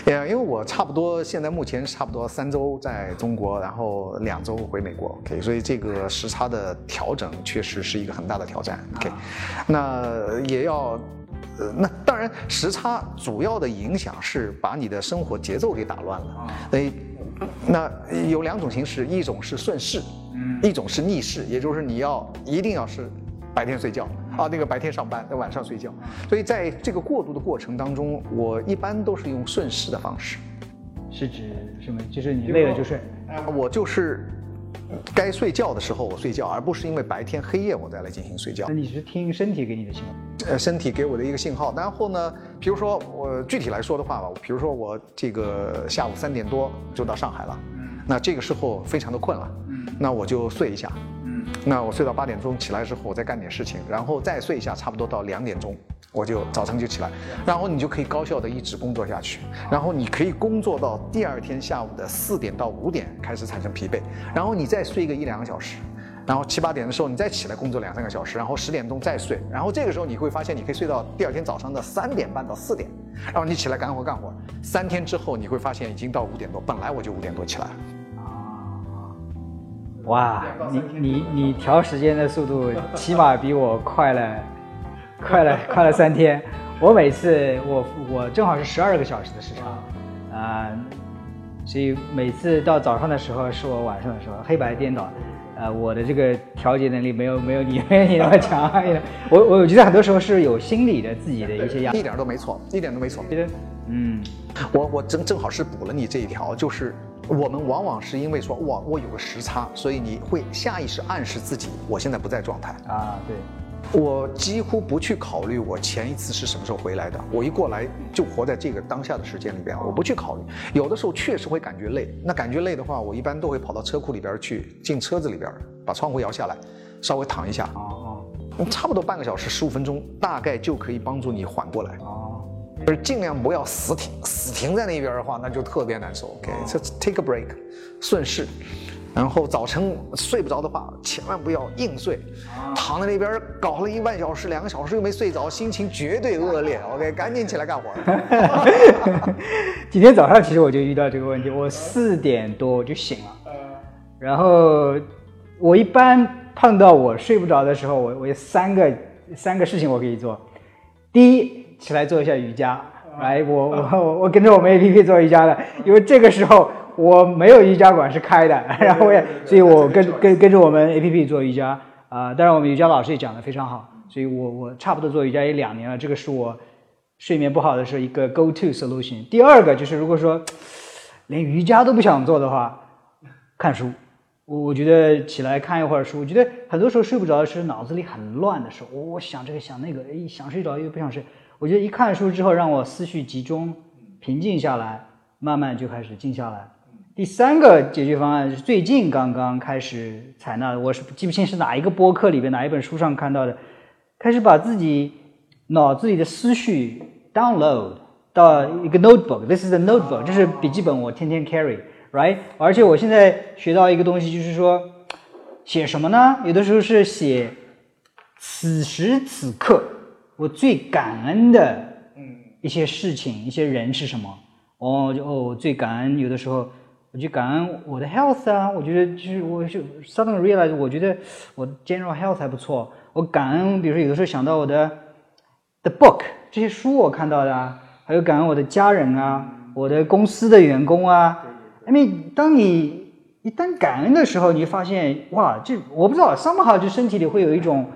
呃，因为我差不多现在目前差不多三周在中国，然后两周回美国，OK，所以这个时差的调整确实是一个很大的挑战，OK，那也要，呃，那当然时差主要的影响是把你的生活节奏给打乱了，所以那有两种形式，一种是顺势，嗯，一种是逆势，也就是你要一定要是白天睡觉。啊，那个白天上班，那晚上睡觉，所以在这个过渡的过程当中，我一般都是用顺势的方式，是指什么？就是你累了就睡。我就是该睡觉的时候我睡觉，而不是因为白天黑夜我再来进行睡觉。那你是听身体给你的信号？呃，身体给我的一个信号。然后呢，比如说我具体来说的话吧，比如说我这个下午三点多就到上海了，那这个时候非常的困了，那我就睡一下。那我睡到八点钟起来之后，我再干点事情，然后再睡一下，差不多到两点钟，我就早晨就起来，然后你就可以高效的一直工作下去，然后你可以工作到第二天下午的四点到五点开始产生疲惫，然后你再睡个一两个小时，然后七八点的时候你再起来工作两三个小时，然后十点钟再睡，然后这个时候你会发现你可以睡到第二天早上的三点半到四点，然后你起来干活干活，三天之后你会发现已经到五点多，本来我就五点多起来。哇，你你你调时间的速度起码比我快了，快了 快了三天。我每次我我正好是十二个小时的时长，啊，所以每次到早上的时候是我晚上的时候，黑白颠倒。呃，我的这个调节能力没有没有你没有你那么强。我 我觉得很多时候是有心理的自己的一些压力，一点都没错，一点都没错。嗯，我我正正好是补了你这一条，就是。我们往往是因为说，哇，我有个时差，所以你会下意识暗示自己，我现在不在状态啊。对，我几乎不去考虑我前一次是什么时候回来的，我一过来就活在这个当下的时间里边，我不去考虑。有的时候确实会感觉累，那感觉累的话，我一般都会跑到车库里边去，进车子里边，把窗户摇下来，稍微躺一下，哦哦，差不多半个小时，十五分钟，大概就可以帮助你缓过来。就是尽量不要死停，死停在那边的话，那就特别难受。OK，就 take a break，顺势。然后早晨睡不着的话，千万不要硬睡，躺在那边搞了一万小时、两个小时又没睡着，心情绝对恶劣。OK，赶紧起来干活。今天早上其实我就遇到这个问题，我四点多我就醒了。然后我一般碰到我睡不着的时候，我我有三个三个事情我可以做。第一。起来做一下瑜伽，来，我我我我跟着我们 A P P 做瑜伽的，因为这个时候我没有瑜伽馆是开的，然后我也，所以我跟跟跟着我们 A P P 做瑜伽啊、当然我们瑜伽老师也讲的非常好，所以我我差不多做瑜伽也两年了，这个是我睡眠不好的时候一个 go to solution。第二个就是如果说连瑜伽都不想做的话，看书。我我觉得起来看一会儿书，我觉得很多时候睡不着是脑子里很乱的时候，我我想这个想那个，哎，想睡着又不想睡。我觉得一看书之后，让我思绪集中、平静下来，慢慢就开始静下来。第三个解决方案是最近刚刚开始采纳的，我是记不清是哪一个播客里边哪一本书上看到的，开始把自己脑子里的思绪 download 到一个 notebook，this is a notebook，这是笔记本，我天天 carry，right？而且我现在学到一个东西，就是说写什么呢？有的时候是写此时此刻我最感恩的一些事情、一些人是什么？哦，就哦，最感恩，有的时候我就感恩我的 health 啊，我觉得就是我就 suddenly realize，我觉得我 general health 还不错。我感恩，比如说有的时候想到我的 the book 这些书我看到的啊，还有感恩我的家人啊，我的公司的员工啊。I mean，当你一旦感恩的时候，你会发现哇，这我不知道，somehow 就身体里会有一种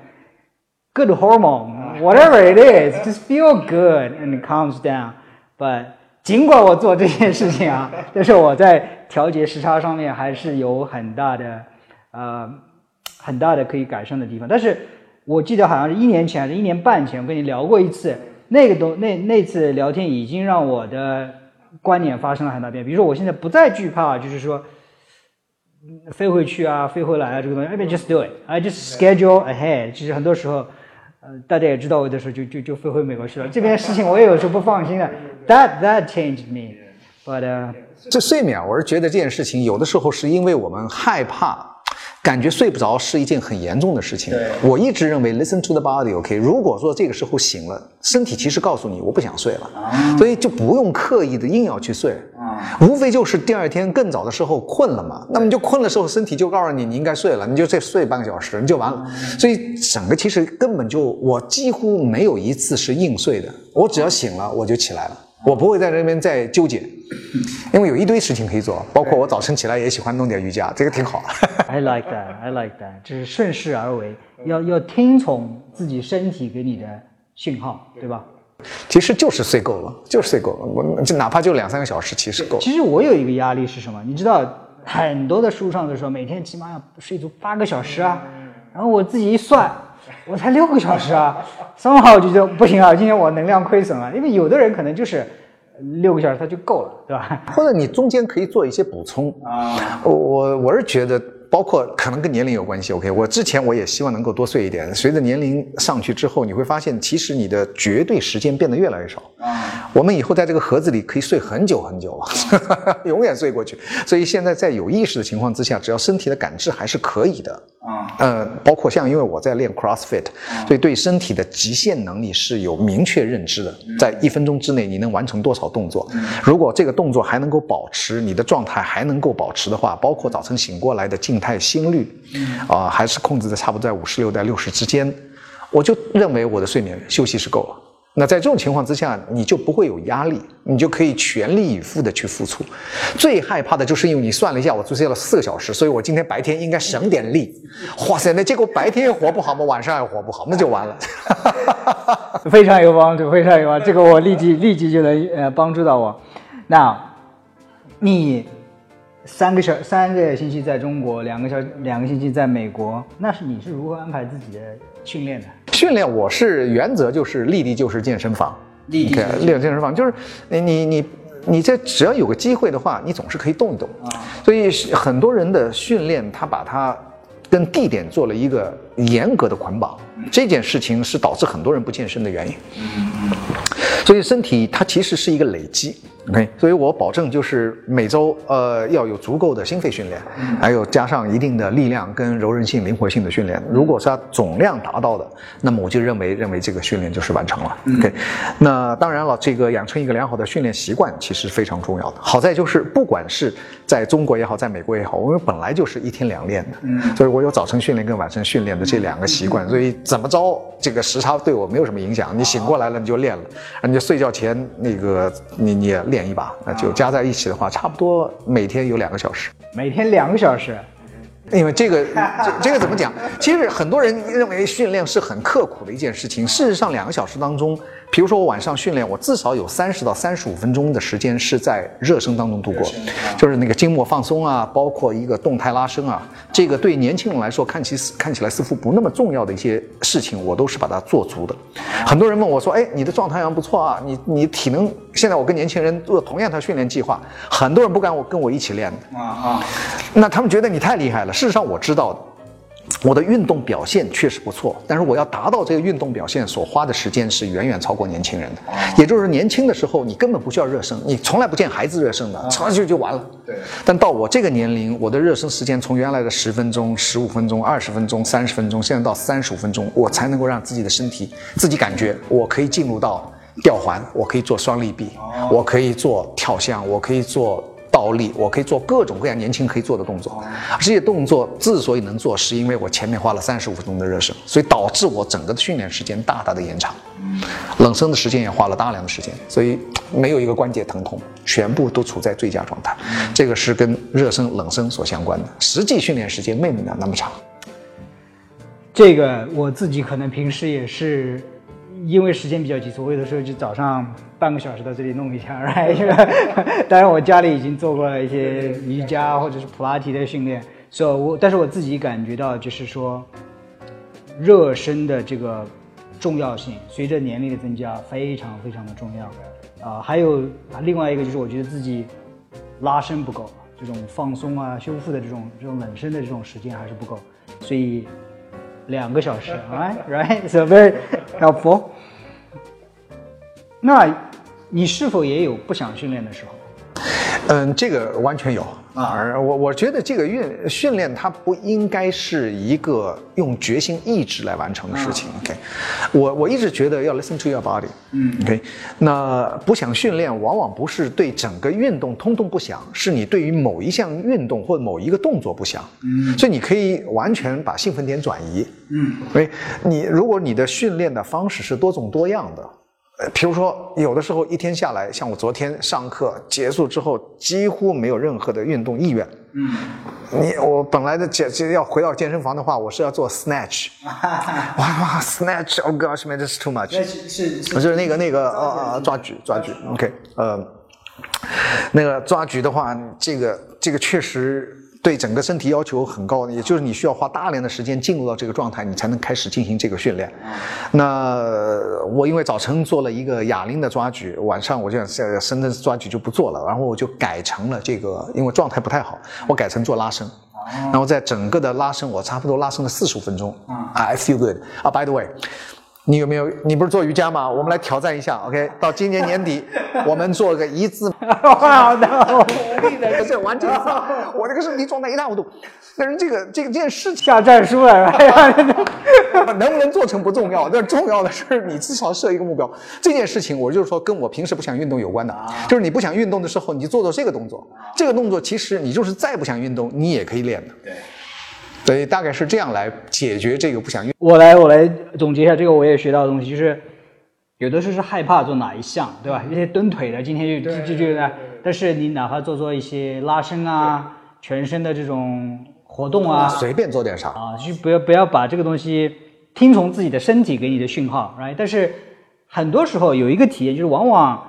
good hormone，whatever it is，just feel good and it calms down。 尽管我做这件事情啊，但是我在调节时差上面还是有很大的呃很大的可以改善的地方。但是我记得好像是一年前还是一年半前，我跟你聊过一次，那个东那那次聊天已经让我的观念发生了很大变。比如说，我现在不再惧怕，就是说飞回去啊，飞回来啊，这个东西，I mean just do it，I just schedule ahead。其实很多时候，呃，大家也知道，我的时候就就就飞回美国去了。这边事情我也有时候不放心的，that that changed me，but、uh, 这睡眠，我是觉得这件事情有的时候是因为我们害怕。感觉睡不着是一件很严重的事情。我一直认为 listen to the body，OK、如果说这个时候醒了，身体其实告诉你我不想睡了，所以就不用刻意的硬要去睡，无非就是第二天更早的时候困了嘛，那么你就困的时候，身体就告诉你你应该睡了，你就再睡半个小时，你就完了。所以整个其实根本就我几乎没有一次是硬睡的，我只要醒了我就起来了。我不会在那边再纠结，因为有一堆事情可以做，包括我早晨起来也喜欢弄点瑜伽，这个挺好。I like that, I like that，这是顺势而为，要要听从自己身体给你的信号，对吧？其实就是睡够了，就是睡够了，我就哪怕就两三个小时，其实够。其实我有一个压力是什么？你知道，很多的书上都说每天起码要睡足八个小时啊，然后我自己一算，我才六个小时啊，三号我就觉得不行啊，今天我能量亏损了，因为有的人可能就是六个小时他就够了，对吧？或者你中间可以做一些补充啊。我我我是觉得，包括可能跟年龄有关系。OK，我之前我也希望能够多睡一点，随着年龄上去之后，你会发现其实你的绝对时间变得越来越少。啊，我们以后在这个盒子里可以睡很久很久了，永远睡过去。所以现在在有意识的情况之下，只要身体的感知还是可以的。啊，呃，包括像因为我在练 CrossFit，所以对身体的极限能力是有明确认知的，在一分钟之内你能完成多少动作。如果这个动作还能够保持你的状态还能够保持的话，包括早晨醒过来的静态心率，啊、还是控制在差不多在五十六到六十之间，我就认为我的睡眠休息是够了。那在这种情况之下，你就不会有压力，你就可以全力以赴的去付出。最害怕的就是因为你算了一下，我只睡了四个小时，所以我今天白天应该省点力。哇塞，那结果白天也活不好嘛，晚上也活不好，那就完了。非常有帮助，非常有帮助，这个我立即立即就能呃帮助到我。那，你三个小三个星期在中国，两个小两个星期在美国，那是你是如何安排自己的训练的？训练我是原则就是立地就是健身房，立地就是 OK，练健身房就是你你你你这只要有个机会的话，你总是可以动一动。啊所以很多人的训练，他把它跟地点做了一个严格的捆绑，这件事情是导致很多人不健身的原因。所以身体它其实是一个累积，OK，所以我保证就是每周呃要有足够的心肺训练，还有加上一定的力量跟柔韧性、灵活性的训练。如果是它总量达到的，那么我就认为认为这个训练就是完成了，OK。那当然了，这个养成一个良好的训练习惯其实非常重要的。好在就是不管是在中国也好，在美国也好，我们本来就是一天两练的，嗯，所以我有早晨训练跟晚上训练的这两个习惯，所以怎么着这个时差对我没有什么影响。你醒过来了你就练了，你就睡觉前那个你你也练一把，那就加在一起的话，差不多每天有两个小时。每天两个小时，因为这个这这个怎么讲？其实很多人认为训练是很刻苦的一件事情，事实上两个小时当中。比如说我晚上训练，我至少有三十到三十五分钟的时间是在热身当中度过，就是那个筋膜放松啊，包括一个动态拉伸啊，这个对年轻人来说看起看起来似乎不那么重要的一些事情，我都是把它做足的。很多人问我说：“哎，你的状态好像不错啊，你你体能现在我跟年轻人做同样的训练计划，很多人不敢我跟我一起练的啊啊，那他们觉得你太厉害了。事实上我知道的。”我的运动表现确实不错，但是我要达到这个运动表现所花的时间是远远超过年轻人的。也就是年轻的时候，你根本不需要热身，你从来不见孩子热身的，上去就完了。对。但到我这个年龄，我的热身时间从原来的十分钟、十五分钟、二十分钟、三十分钟，现在到三十五分钟，我才能够让自己的身体自己感觉我可以进入到吊环，我可以做双力臂，我可以做跳箱，我可以做。倒立，我可以做各种各样年轻可以做的动作。这些动作之所以能做，是因为我前面花了三十五分钟的热身，所以导致我整个的训练时间大大的延长。冷身的时间也花了大量的时间，所以没有一个关节疼痛，全部都处在最佳状态。这个是跟热身、冷身所相关的。实际训练时间没你那么长。这个我自己可能平时也是。因为时间比较急促，我有的时候就早上半个小时到这里弄一下，然后，当然我家里已经做过了一些瑜伽或者是普拉提的训练，所以，我但是我自己感觉到就是说，热身的这个重要性随着年龄的增加非常非常的重要，啊，还有另外一个就是我觉得自己拉伸不够，这种放松啊、修复的这种这种冷身的这种时间还是不够，所以。两个小时，right right so very helpful。那你是否也有不想训练的时候？嗯，这个完全有。啊，我我觉得这个运训练它不应该是一个用决心意志来完成的事情。OK，我我一直觉得要 listen to your body。嗯，OK，那不想训练，往往不是对整个运动通通不想，是你对于某一项运动或某一个动作不想。嗯，所以你可以完全把兴奋点转移。嗯，所以你如果你的训练的方式是多种多样的。比如说，有的时候一天下来，像我昨天上课结束之后，几乎没有任何的运动意愿。嗯，你我本来的健实要回到健身房的话，我是要做 snatch。哇哇，snatch！Oh gosh，man，this is too much。是是，就是那个那个呃抓举抓举。OK，呃，那个抓举的话，这个这个确实。对整个身体要求很高，也就是你需要花大量的时间进入到这个状态，你才能开始进行这个训练。那我因为早晨做了一个哑铃的抓举，晚上我就想深蹲抓举就不做了，然后我就改成了这个，因为状态不太好，我改成做拉伸。然后在整个的拉伸，我差不多拉伸了四十五分钟。啊，I feel good。啊，By the way。你有没有？你不是做瑜伽吗？我们来挑战一下，OK？到今年年底，我们做个一字。好的，我的，这完全错。我这个身体状态一塌糊涂。但是这个这个这件事情下战书了，能不能做成不重要，但重要的是你至少设一个目标。这件事情，我就是说跟我平时不想运动有关的，就是你不想运动的时候，你做做这个动作。这个动作其实你就是再不想运动，你也可以练的。对。所以大概是这样来解决这个不想用。我来，我来总结一下这个我也学到的东西，就是有的时候是害怕做哪一项，对吧？一些蹲腿的，今天就就就呢。但是你哪怕做做一些拉伸啊，全身的这种活动啊，随便做点啥啊，就不要不要把这个东西听从自己的身体给你的讯号，right？但是很多时候有一个体验，就是往往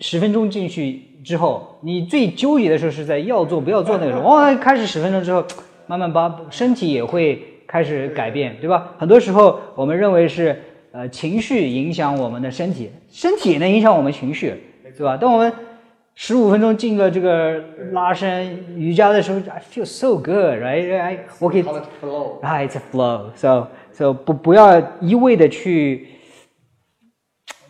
十分钟进去之后，你最纠结的时候是在要做不要做那个时候，往往开始十分钟之后。慢慢把身体也会开始改变，对吧？很多时候我们认为是呃情绪影响我们的身体，身体也能影响我们情绪，对吧？当我们十五分钟进了这个拉伸瑜伽的时候，I feel so good, right? I 我可以，right, it's a flow. So, so 不不要一味的去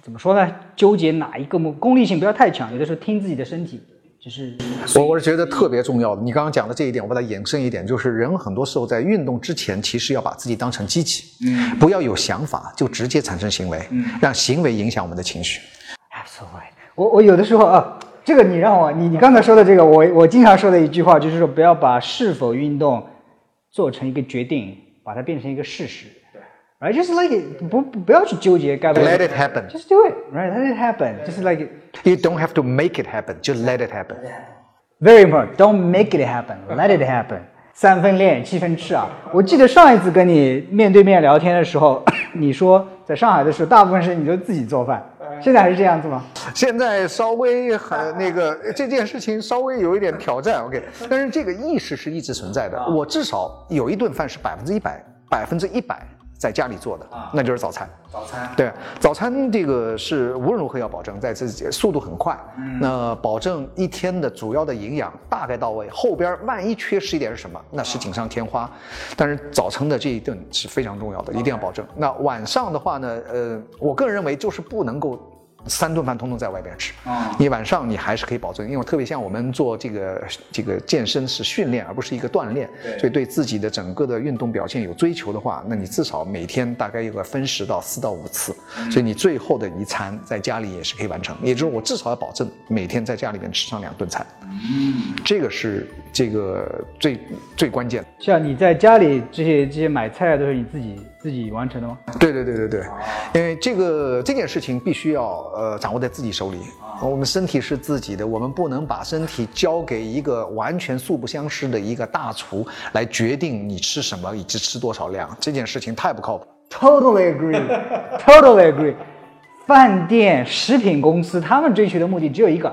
怎么说呢？纠结哪一个目，功利性不要太强，有的时候听自己的身体。就是我我是觉得特别重要的。你刚刚讲的这一点，我把它延伸一点，就是人很多时候在运动之前，其实要把自己当成机器，嗯，不要有想法就直接产生行为，嗯，让行为影响我们的情绪。Absolutely。我我有的时候啊，这个你让我你你刚才说的这个，我我经常说的一句话就是说，不要把是否运动做成一个决定，把它变成一个事实。对。right? Just like it，不不不要去纠结该不该 Let it happen. Just do it, right? Let it happen. Just like it. You don't have to make it happen, just let it happen. Very important. Don't make it happen. Let it happen. 三分练，七分吃啊！我记得上一次跟你面对面聊天的时候，你说在上海的时候，大部分时间你就自己做饭。现在还是这样子吗？现在稍微很那个这件事情稍微有一点挑战，OK，但是这个意识是一直存在的。我至少有一顿饭是百分之一百，百分之一百在家里做的，那就是早餐。早餐。对，早餐这个是无论如何要保证在自己速度很快，那保证一天的主要的营养大概到位，后边万一缺失一点是什么，那是锦上添花。但是早晨的这一顿是非常重要的，一定要保证。那晚上的话呢，呃，我个人认为就是不能够。三顿饭通通在外边吃，你晚上你还是可以保证，因为特别像我们做这个这个健身是训练，而不是一个锻炼，所以对自己的整个的运动表现有追求的话，那你至少每天大概有个分时到四到五次，所以你最后的一餐在家里也是可以完成，也就是我至少要保证每天在家里面吃上两顿餐，嗯，这个是这个最最关键的。像你在家里这些这些买菜都是你自己自己完成的吗？对对对对对，因为这个这件事情必须要。呃，掌握在自己手里。我们身体是自己的，我们不能把身体交给一个完全素不相识的一个大厨来决定你吃什么以及吃多少量。这件事情太不靠谱。Totally agree. Totally agree. 饭店、食品公司他们追求的目的只有一个，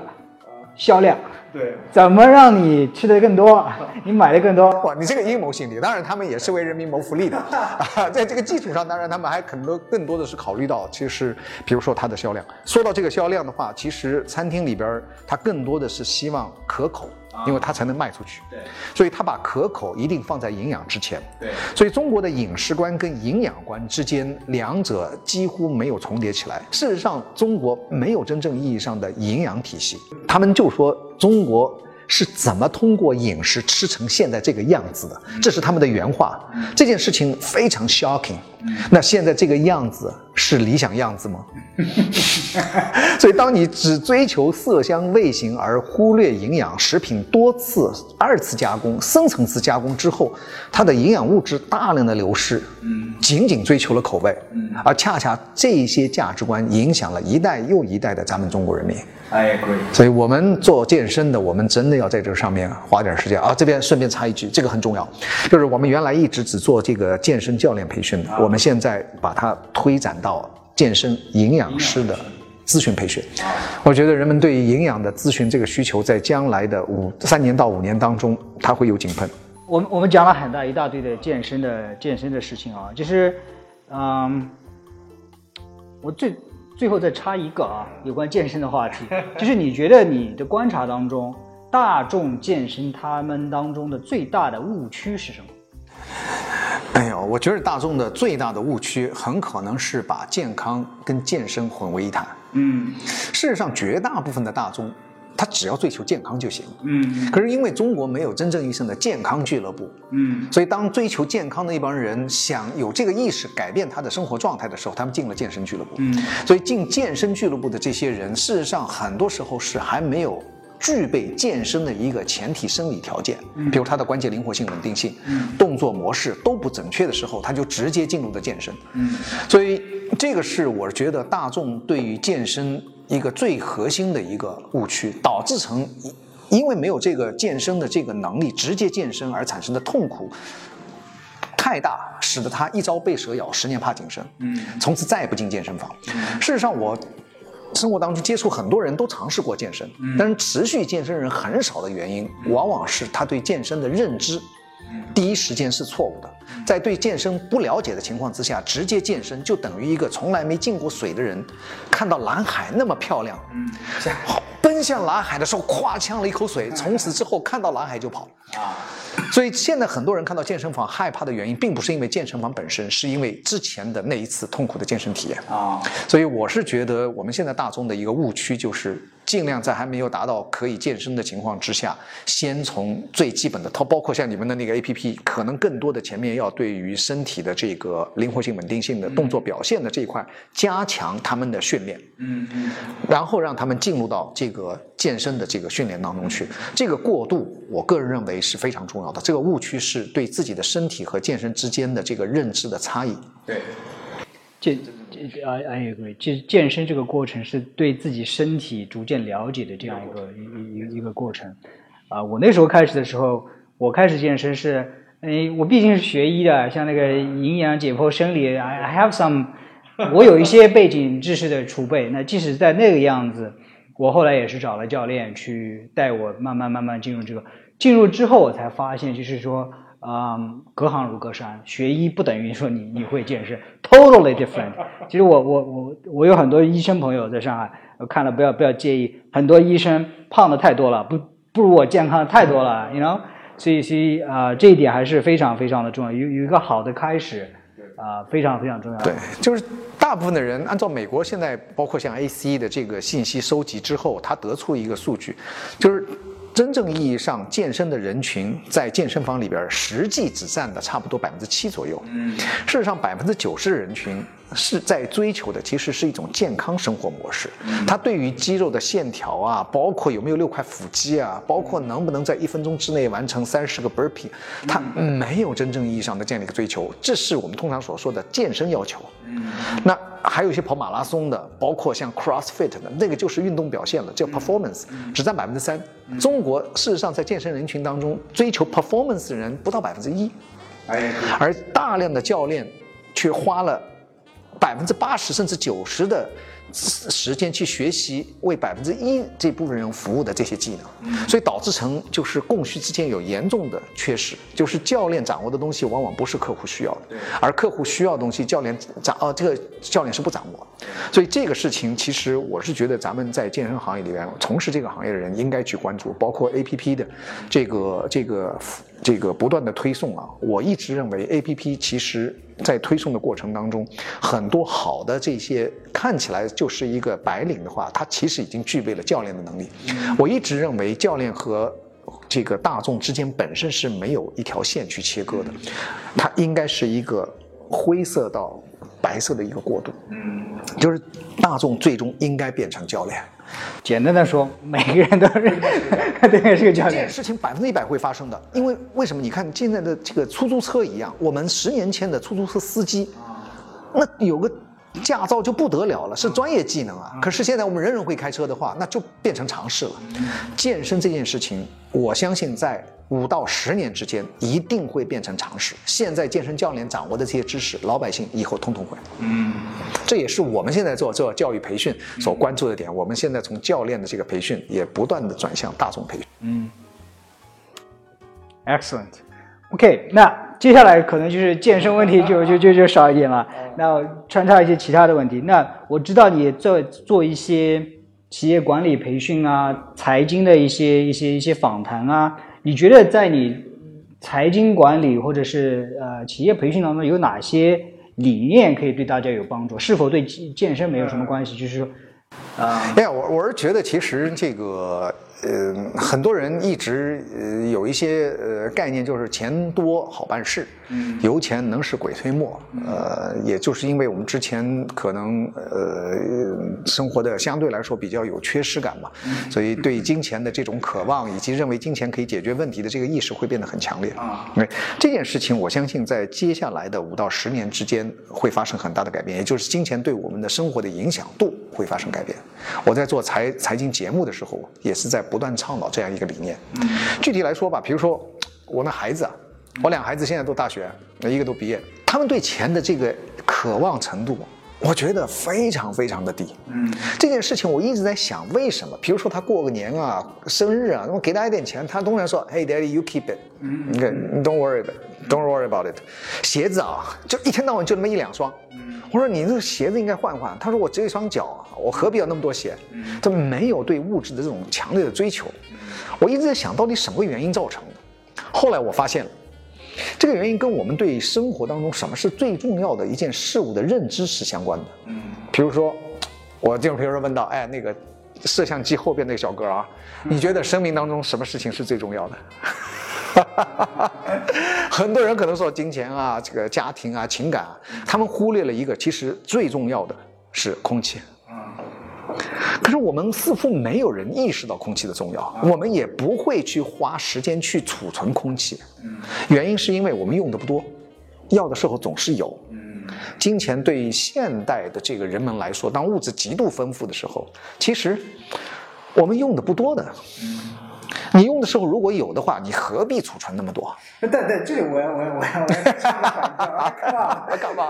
销量。对，怎么让你吃的更多，你买的更多？哇，你这个阴谋心理，当然他们也是为人民谋福利的 啊。在这个基础上，当然他们还可能更多的是考虑到，其实比如说它的销量。说到这个销量的话，其实餐厅里边它更多的是希望可口。因为它才能卖出去，对，所以他把可口一定放在营养之前，对，所以中国的饮食观跟营养观之间两者几乎没有重叠起来。事实上，中国没有真正意义上的营养体系，他们就说中国。是怎么通过饮食吃成现在这个样子的？这是他们的原话。这件事情非常 shocking。那现在这个样子是理想样子吗？所以，当你只追求色香味形而忽略营养，食品多次二次加工、深层次加工之后，它的营养物质大量的流失，仅仅追求了口味，而恰恰这些价值观影响了一代又一代的咱们中国人民。I agree。所以我们做健身的，我们真的要在这上面花点时间啊。这边顺便插一句，这个很重要，就是我们原来一直只做这个健身教练培训的，我们现在把它推展到健身营养师的咨询培训。我觉得人们对于营养的咨询这个需求，在将来的五三年到五年当中，它会有井喷。我们我们讲了很大一大堆的健身的健身的事情啊，就是，嗯，我最。最后再插一个啊，有关健身的话题，就是你觉得你的观察当中，大众健身他们当中的最大的误区是什么？哎呦，我觉得大众的最大的误区很可能是把健康跟健身混为一谈。嗯，事实上，绝大部分的大众。他只要追求健康就行。嗯，可是因为中国没有真正意义上的健康俱乐部，嗯，所以当追求健康的一帮人想有这个意识改变他的生活状态的时候，他们进了健身俱乐部。嗯，所以进健身俱乐部的这些人，事实上很多时候是还没有具备健身的一个前提生理条件，比如他的关节灵活性、稳定性、动作模式都不准确的时候，他就直接进入了健身。嗯，所以这个是我觉得大众对于健身。一个最核心的一个误区，导致成因为没有这个健身的这个能力，直接健身而产生的痛苦太大，使得他一朝被蛇咬，十年怕井绳。嗯，从此再也不进健身房。事实上，我生活当中接触很多人都尝试过健身，但是持续健身人很少的原因，往往是他对健身的认知第一时间是错误的。在对健身不了解的情况之下，直接健身就等于一个从来没进过水的人，看到蓝海那么漂亮，嗯，奔向蓝海的时候，咵呛了一口水，从此之后看到蓝海就跑啊。所以现在很多人看到健身房害怕的原因，并不是因为健身房本身，是因为之前的那一次痛苦的健身体验啊。所以我是觉得我们现在大众的一个误区就是。尽量在还没有达到可以健身的情况之下，先从最基本的，它包括像你们的那个 A P P，可能更多的前面要对于身体的这个灵活性、稳定性的动作表现的这一块加强他们的训练，嗯嗯，然后让他们进入到这个健身的这个训练当中去。这个过渡，我个人认为是非常重要的。这个误区是对自己的身体和健身之间的这个认知的差异。对。健，I I agree，健健身这个过程是对自己身体逐渐了解的这样一个一一一个过程。啊，我那时候开始的时候，我开始健身是，哎，我毕竟是学医的，像那个营养解剖生理，I I have some，我有一些 背景知识的储备。那即使在那个样子，我后来也是找了教练去带我慢慢慢慢进入这个。进入之后，我才发现，就是说。嗯，隔行如隔山，学医不等于说你你会健身，totally different。其实我我我我有很多医生朋友在上海，看了不要不要介意，很多医生胖的太多了，不不如我健康的太多了，you know。所以所以啊，这一点还是非常非常的重要，有有一个好的开始，啊，非常非常重要。对，就是大部分的人按照美国现在包括像 AC 的这个信息收集之后，他得出一个数据，就是。真正意义上健身的人群，在健身房里边，实际只占的差不多百分之七左右。嗯，事实上，百分之九十的人群是在追求的，其实是一种健康生活模式。他对于肌肉的线条啊，包括有没有六块腹肌啊，包括能不能在一分钟之内完成三十个 burpee，他没有真正意义上的这样的一个追求。这是我们通常所说的健身要求。嗯，那。还有一些跑马拉松的，包括像 CrossFit 的那个就是运动表现了，叫 performance，只占百分之三。中国事实上在健身人群当中，追求 performance 的人不到百分之一，而大量的教练却花了百分之八十甚至九十的。时间去学习为百分之一这部分人服务的这些技能，所以导致成就是供需之间有严重的缺失，就是教练掌握的东西往往不是客户需要的，而客户需要的东西教练掌呃这个教练是不掌握，所以这个事情其实我是觉得咱们在健身行业里边从事这个行业的人应该去关注，包括 A P P 的这个这个这个不断的推送啊，我一直认为 A P P 其实。在推送的过程当中，很多好的这些看起来就是一个白领的话，他其实已经具备了教练的能力。我一直认为教练和这个大众之间本身是没有一条线去切割的，它应该是一个灰色到白色的一个过渡。嗯，就是大众最终应该变成教练。简单的说，每个人都是 对是个教练。这件事情百分之一百会发生的，因为为什么？你看现在的这个出租车一样，我们十年前的出租车司机，那有个驾照就不得了了，是专业技能啊。可是现在我们人人会开车的话，那就变成常识了。健身这件事情，我相信在。五到十年之间一定会变成常识。现在健身教练掌握的这些知识，老百姓以后通通会。嗯，这也是我们现在做做教育培训所关注的点。我们现在从教练的这个培训也不断的转向大众培训。嗯，excellent。OK，那接下来可能就是健身问题就就就就少一点了。那穿插一些其他的问题。那我知道你在做一些企业管理培训啊，财经的一些一些一些访谈啊。你觉得在你财经管理或者是呃企业培训当中有哪些理念可以对大家有帮助？是否对健身没有什么关系？就是说，啊，哎呀，我我是觉得其实这个。呃，很多人一直呃有一些呃概念，就是钱多好办事，嗯，有钱能使鬼推磨，呃，也就是因为我们之前可能呃生活的相对来说比较有缺失感嘛，所以对金钱的这种渴望以及认为金钱可以解决问题的这个意识会变得很强烈啊。因为这件事情，我相信在接下来的五到十年之间会发生很大的改变，也就是金钱对我们的生活的影响度会发生改变。我在做财财经节目的时候，也是在。不断倡导这样一个理念。嗯具体来说吧，比如说我那孩子啊，我俩孩子现在都大学，一个都毕业，他们对钱的这个渴望程度，我觉得非常非常的低。嗯，这件事情我一直在想，为什么？比如说他过个年啊，生日啊，那么给他一点钱，他通常说：“Hey, Daddy, you keep it. 你看，Don't worry, don't worry about it。”鞋子啊，就一天到晚就那么一两双。我说你这个鞋子应该换换。他说我只有一双脚，我何必要那么多鞋？他没有对物质的这种强烈的追求。我一直在想到底什么原因造成的。后来我发现了，这个原因跟我们对生活当中什么是最重要的一件事物的认知是相关的。嗯，比如说，我就比如说问到，哎，那个摄像机后边那个小哥啊，你觉得生命当中什么事情是最重要的？很多人可能说金钱啊，这个家庭啊，情感啊，他们忽略了一个，其实最重要的是空气。可是我们似乎没有人意识到空气的重要，我们也不会去花时间去储存空气。原因是因为我们用的不多，要的时候总是有。金钱对现代的这个人们来说，当物质极度丰富的时候，其实我们用的不多的。你用的时候如果有的话，你何必储存那么多？对对，这里我要我要我要我要！干嘛干嘛？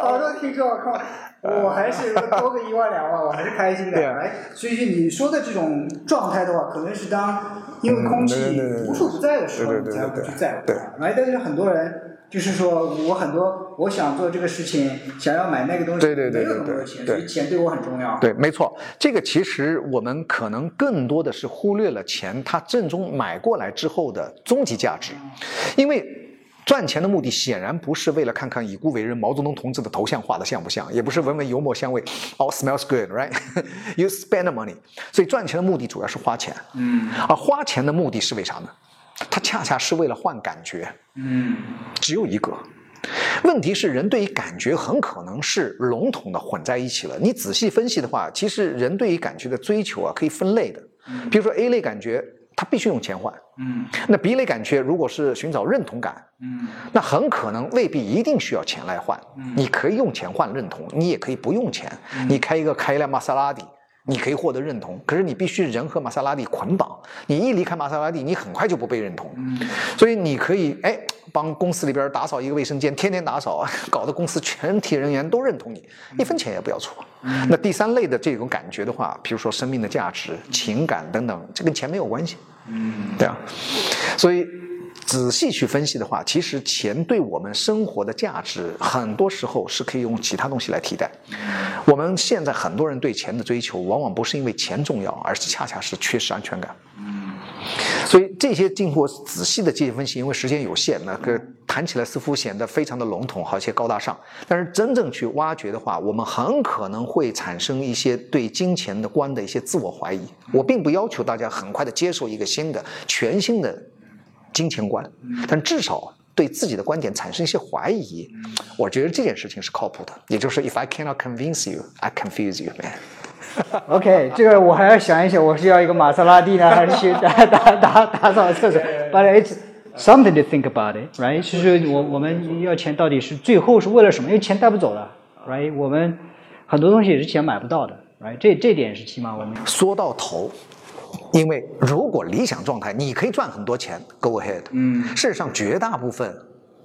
好多听众靠，我还是多个一万两万，我还是开心的。哎，所以你说的这种状态的话，可能是当因为空气无处不在的时候，你才会去在乎它。哎，但是很多人。就是说我很多，我想做这个事情，想要买那个东西，对对对没有那么多钱，所以钱对我很重要。对，没错，这个其实我们可能更多的是忽略了钱它正中买过来之后的终极价值，因为赚钱的目的显然不是为了看看已故伟人毛泽东同志的头像画的像不像，也不是闻闻油墨香味，all smells good，right？You spend money，所以赚钱的目的主要是花钱，嗯，而花钱的目的是为啥呢？它恰恰是为了换感觉，嗯，只有一个。问题是，人对于感觉很可能是笼统的混在一起了。你仔细分析的话，其实人对于感觉的追求啊，可以分类的。比如说 A 类感觉，它必须用钱换，嗯。那 B 类感觉，如果是寻找认同感，嗯，那很可能未必一定需要钱来换。嗯你可以用钱换认同，你也可以不用钱。你开一个开一辆玛莎拉蒂。你可以获得认同，可是你必须人和玛莎拉蒂捆绑。你一离开玛莎拉蒂，你很快就不被认同。所以你可以哎，帮公司里边打扫一个卫生间，天天打扫，搞得公司全体人员都认同你，一分钱也不要出。那第三类的这种感觉的话，比如说生命的价值、情感等等，这跟钱没有关系。嗯，对啊，所以。仔细去分析的话，其实钱对我们生活的价值，很多时候是可以用其他东西来替代。我们现在很多人对钱的追求，往往不是因为钱重要，而是恰恰是缺失安全感。所以这些经过仔细的这些分析，因为时间有限，那个谈起来似乎显得非常的笼统，好些高大上。但是真正去挖掘的话，我们很可能会产生一些对金钱的观的一些自我怀疑。我并不要求大家很快的接受一个新的、全新的。金钱观，但至少对自己的观点产生一些怀疑，我觉得这件事情是靠谱的。也就是，if I cannot convince you, I confuse you, man. OK，这个我还要想一想，我是要一个玛莎拉蒂呢，还是去 打打打打扫厕所？But it's something to think about it, right？其实我我们要钱到底是最后是为了什么？因为钱带不走了，right？我们很多东西也是钱买不到的，right？这这点是起码我们说到头。因为如果理想状态，你可以赚很多钱，Go ahead。嗯，事实上，绝大部分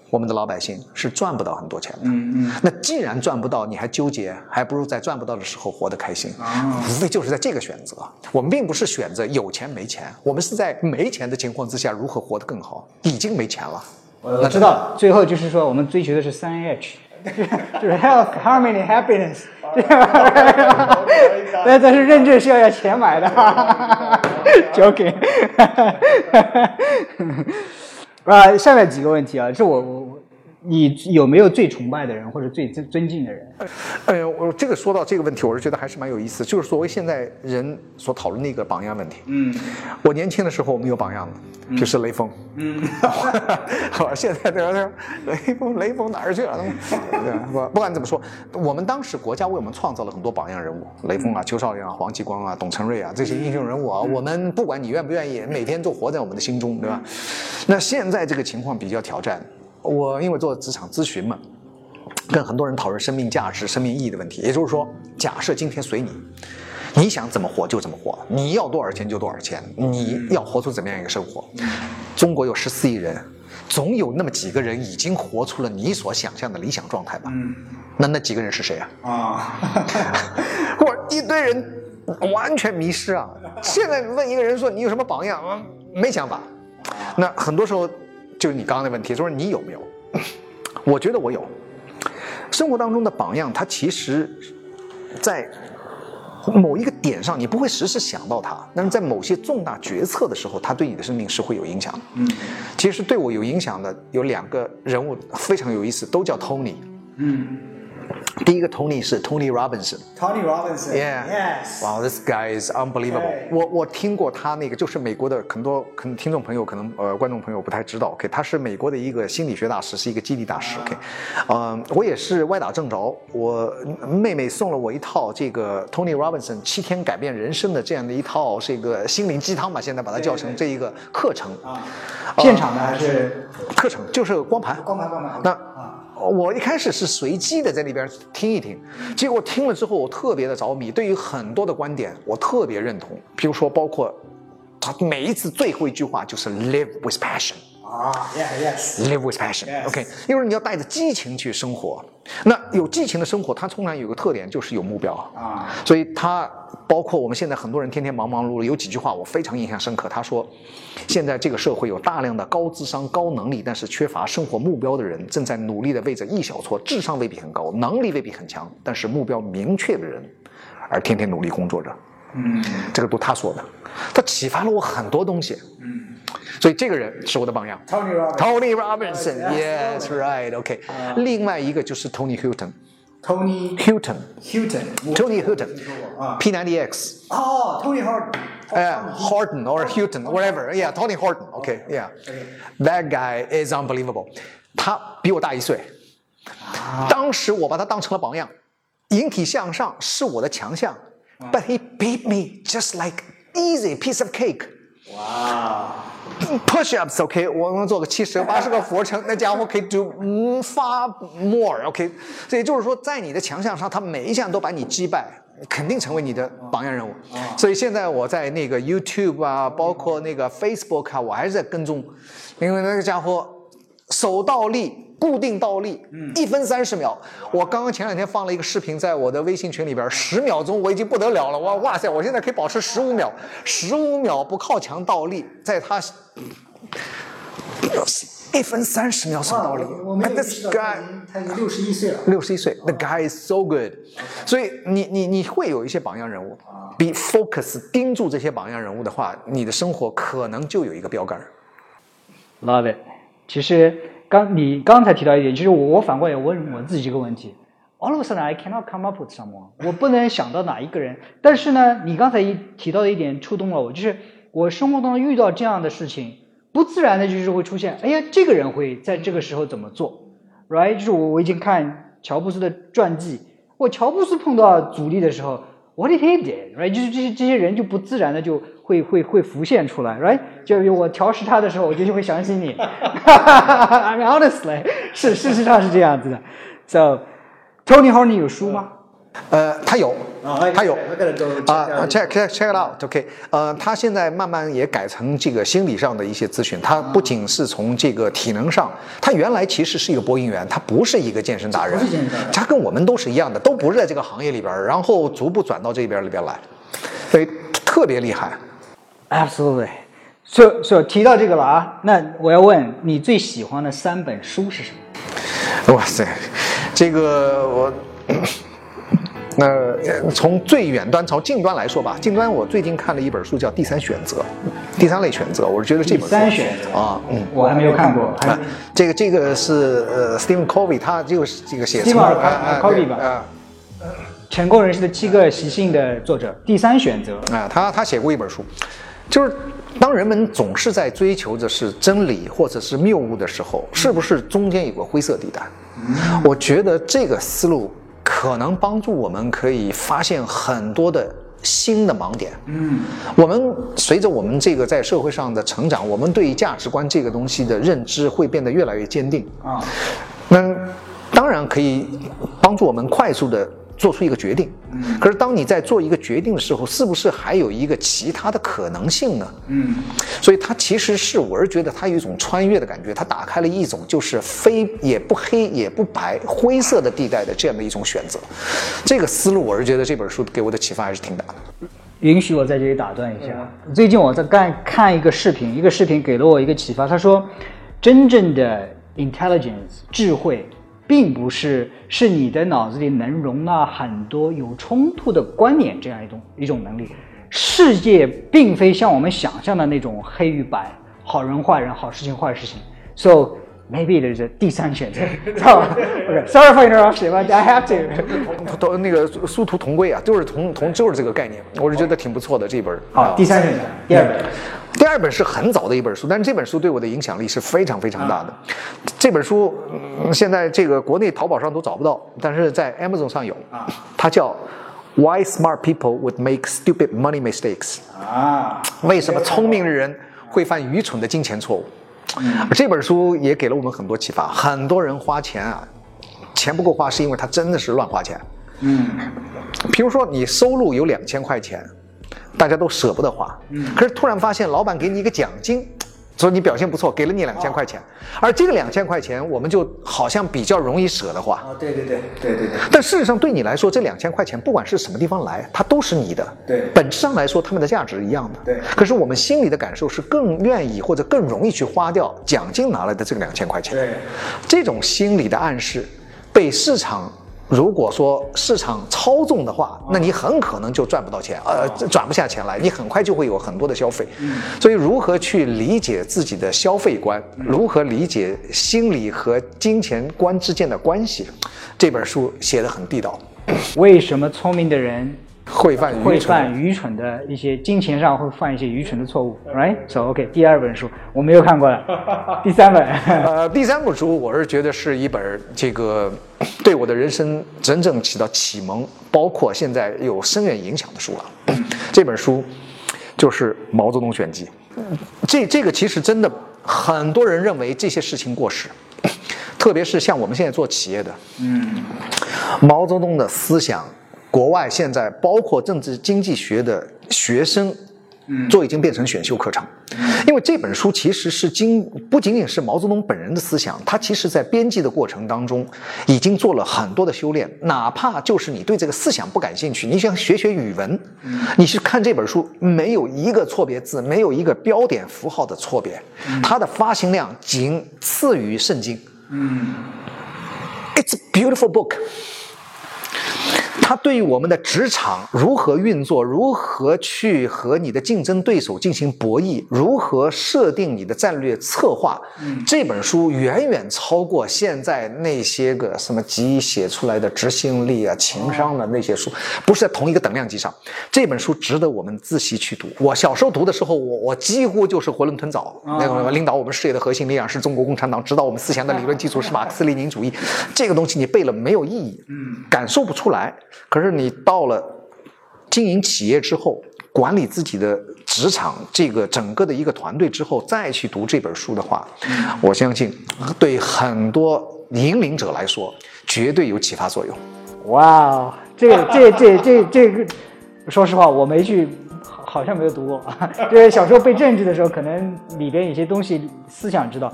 我们的老百姓是赚不到很多钱的。嗯嗯。那既然赚不到，你还纠结，还不如在赚不到的时候活得开心。啊。无非就是在这个选择。我们并不是选择有钱没钱，我们是在没钱的情况之下如何活得更好。已经没钱了。我知道。最后就是说，我们追求的是三 H，就是 Health, Harmony, Happiness。对吧？那这是认证是要要钱买的，交给。啊，下面几个问题啊，是我我。你有没有最崇拜的人或者最尊尊敬的人？呃，我这个说到这个问题，我是觉得还是蛮有意思。就是所谓现在人所讨论的一个榜样问题。嗯，我年轻的时候我们有榜样的，就是雷锋。嗯，我，现在这个雷锋，雷锋哪儿去了？不 不管怎么说，我们当时国家为我们创造了很多榜样人物，雷锋啊、邱少阳啊、黄继光啊、董存瑞啊这些英雄人物啊，我们不管你愿不愿意，每天都活在我们的心中，对吧？那现在这个情况比较挑战。我因为做职场咨询嘛，跟很多人讨论生命价值、生命意义的问题。也就是说，假设今天随你，你想怎么活就怎么活，你要多少钱就多少钱，你要活出怎么样一个生活？中国有十四亿人，总有那么几个人已经活出了你所想象的理想状态吧？那那几个人是谁啊？啊，或一堆人完全迷失啊！现在问一个人说你有什么榜样啊？没想法。那很多时候。就是你刚刚的问题，就是你有没有？我觉得我有。生活当中的榜样，他其实，在某一个点上，你不会时时想到他，但是在某些重大决策的时候，他对你的生命是会有影响的。嗯，其实对我有影响的有两个人物非常有意思，都叫 Tony。嗯。第一个 Tony 是 Tony Robinson。Tony Robinson，Yeah。Yes。Wow, this guy is unbelievable。我我听过他那个，就是美国的很多可能听众朋友可能呃观众朋友不太知道，OK，他是美国的一个心理学大师，是一个激励大师，OK。嗯，我也是歪打正着，我妹妹送了我一套这个 Tony Robinson 七天改变人生的这样的一套这个心灵鸡汤吧，现在把它叫成这一个课程。啊。现场的还是课程？就是光盘。光盘，光盘。那。我一开始是随机的在那边听一听，结果听了之后我特别的着迷，对于很多的观点我特别认同。比如说，包括他每一次最后一句话就是 “live with passion”。啊，Yeah Yes。Live with passion. Yes. OK，因为你要带着激情去生活。那有激情的生活，它通常有个特点就是有目标啊。所以它包括我们现在很多人天天忙忙碌碌，有几句话我非常印象深刻。他说，现在这个社会有大量的高智商、高能力，但是缺乏生活目标的人，正在努力的为着一小撮智商未必很高、能力未必很强，但是目标明确的人，而天天努力工作着。嗯这个都他说的，他启发了我很多东西。嗯所以这个人是我的榜样。，Tony Robbins。Tony Robinson, Yes, yes, right, OK。另外一个就是 Tony Hilton, Tony Hilton, Hilton。Tony Hilton, 啊 P90X，哦，Tony Hart。哎，Harden or Hilton, whatever, yeah, Tony Horton, OK, yeah. That guy is unbelievable. 他比我大一岁，当时我把他当成了榜样，引体向上是我的强项，but he beat me just like easy piece of cake. 哇，push-ups OK，我能做个七十个、八十个俯卧撑，那家伙可以 do 嗯 far more OK，所以就是说，在你的强项上，他每一项都把你击败，肯定成为你的榜样人物。所以现在我在那个 YouTube 啊，包括那个 Facebook 啊，我还是在跟踪，因为那个家伙手倒立。固定倒立，一分三十秒。我刚刚前两天放了一个视频在我的微信群里边，十秒钟我已经不得了了。哇哇塞，我现在可以保持十五秒，十五秒不靠墙倒立，在他 一分三十秒手倒立。我没 And this 知道他 guy 他已经六十一岁了。六十一岁，The guy is so good。所以你你你会有一些榜样人物，，be focus 盯住这些榜样人物的话，你的生活可能就有一个标杆。Love it。其实刚你刚才提到一点，其实我我反过来问我自己这个问题，All of a sudden I cannot come up with someone，我不能想到哪一个人。但是呢，你刚才一提到的一点触动了我，就是我生活当中遇到这样的事情，不自然的就是会出现，哎呀，这个人会在这个时候怎么做，right？就是我我已经看乔布斯的传记，我乔布斯碰到阻力的时候。What did he did? Right，就是这些这些人就不自然的就会会会浮现出来，Right？就我调试它的时候，我就就会想起你。I mean honestly，是事实上是这样子的。So，Tony Hart 你有书吗？呃，他有，他有 I gotta go 啊，check check check check it out，OK，呃，他现在慢慢也改成这个心理上的一些咨询，他不仅是从这个体能上，他原来其实是一个播音员，他不是一个健身达人不是健身达人，他跟我们都是一样的，都不是在这个行业里边，然后逐步转到这边里边来，所以特别厉害。Absolutely。所所提到这个了啊，那我要问你最喜欢的三本书是什么？哇塞，这个我。呃，从最远端朝近端来说吧，近端我最近看了一本书叫《第三选择》，第三类选择，我是觉得这本书第三选择啊，嗯，我还没有看过。啊，这个这个是呃，Stephen Covey，他就是这个写 Stephen 成 Covey 吧对啊成功人士的七个习性的作者，第三选择。啊，他他写过一本书，就是当人们总是在追求着是真理或者是谬误的时候，是不是中间有个灰色地带？我觉得这个思路可能帮助我们可以发现很多的新的盲点。嗯，我们随着我们这个在社会上的成长，我们对于价值观这个东西的认知会变得越来越坚定。啊，那当然可以帮助我们快速的做出一个决定。可是当你在做一个决定的时候，是不是还有一个其他的可能性呢？嗯，所以它其实是，我是觉得它有一种穿越的感觉，它打开了一种就是非也不黑也不白灰色的地带的这样的一种选择。这个思路，我是觉得这本书给我的启发还是挺大的。允许我在这里打断一下。最近我在看看一个视频，一个视频给了我一个启发。他说，真正的 intelligence 智慧，并不是是你的脑子里能容纳很多有冲突的观念这样一种一种能力。世界并非像我们想象的那种黑与白，好人坏人，好事情坏事情。So maybe there's a 第三选择。知道吧 okay, sorry for interruption, but I have to. 同那个殊途同归啊，就是同同就是这个概念，我是觉得挺不错的这一本。好，第三选择，第二本。第二本是很早的一本书，但是这本书对我的影响力是非常非常大的。这本书、嗯现在这个国内淘宝上都找不到，但是在 Amazon 上有。它叫《Why Smart People Would Make Stupid Money Mistakes》。啊，为什么聪明的人会犯愚蠢的金钱错误？这本书也给了我们很多启发。很多人花钱啊，钱不够花，是因为他真的是乱花钱。嗯，比如说你收入有两千块钱，大家都舍不得花，嗯，可是突然发现老板给你一个奖金。说你表现不错，给了你两千块钱，而这个两千块钱，我们就好像比较容易舍得花。啊，对对对对对对。但事实上，对你来说，这两千块钱不管是什么地方来，它都是你的。对。本质上来说，它们的价值是一样的。对。可是我们心里的感受是更愿意或者更容易去花掉奖金拿来的这个两千块钱。对。这种心理的暗示，被市场。如果说市场操纵的话，那你很可能就赚不到钱，呃，转不下钱来，你很快就会有很多的消费。所以，如何去理解自己的消费观，如何理解心理和金钱观之间的关系，这本书写的很地道。为什么聪明的人？会犯会犯愚蠢的一些金钱上会犯一些愚蠢的错误，right？So OK，第二本书我没有看过了，第三本，呃，第三本书我是觉得是一本这个对我的人生真正起到启蒙，包括现在有深远影响的书了。这本书就是《毛泽东选集》，这这个其实真的很多人认为这些事情过时，特别是像我们现在做企业的，嗯，毛泽东的思想。国外现在包括政治经济学的学生，嗯，都已经变成选修课程，因为这本书其实是经不仅仅是毛泽东本人的思想，他其实在编辑的过程当中已经做了很多的修炼。哪怕就是你对这个思想不感兴趣，你想学学语文，你去看这本书，没有一个错别字，没有一个标点符号的错别，它的发行量仅次于圣经。嗯，It's a beautiful book。它对于我们的职场如何运作，如何去和你的竞争对手进行博弈，如何设定你的战略策划，这本书远远超过现在那些个什么集写出来的执行力啊、情商的那些书，不是在同一个等量级上。这本书值得我们自习去读。我小时候读的时候，我我几乎就是囫囵吞枣。那个领导我们事业的核心力量是中国共产党，指导我们思想的理论基础是马克思列宁主义。这个东西你背了没有意义，嗯，感受不出来。可是你到了经营企业之后，管理自己的职场，这个整个的一个团队之后，再去读这本书的话，我相信对很多引领者来说，绝对有启发作用。哇，这这这这这个，说实话，我没去，好像没有读过。对，小时候背政治的时候，可能里边有些东西思想知道。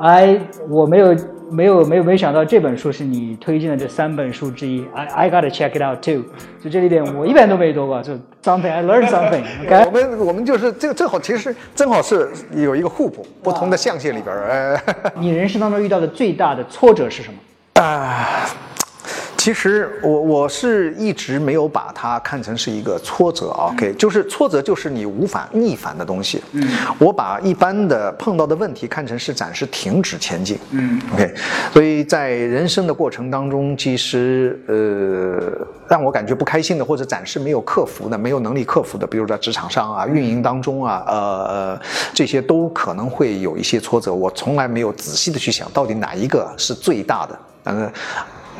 哎，我没有。没有没有没想到这本书是你推荐的这三本书之一，I I gotta check it out too。就这里边我一般都没读过，就 something I learn something。我们我们就是这个正好，其实正好是有一个互补，不同的象限里边哎。你人生当中遇到的最大的挫折是什么？啊。其实我我是一直没有把它看成是一个挫折，OK，就是挫折就是你无法逆反的东西。嗯，我把一般的碰到的问题看成是暂时停止前进。嗯，OK，所以在人生的过程当中，其实呃让我感觉不开心的或者暂时没有克服的、没有能力克服的，比如在职场上啊、运营当中啊，呃这些都可能会有一些挫折。我从来没有仔细的去想到底哪一个是最大的，嗯。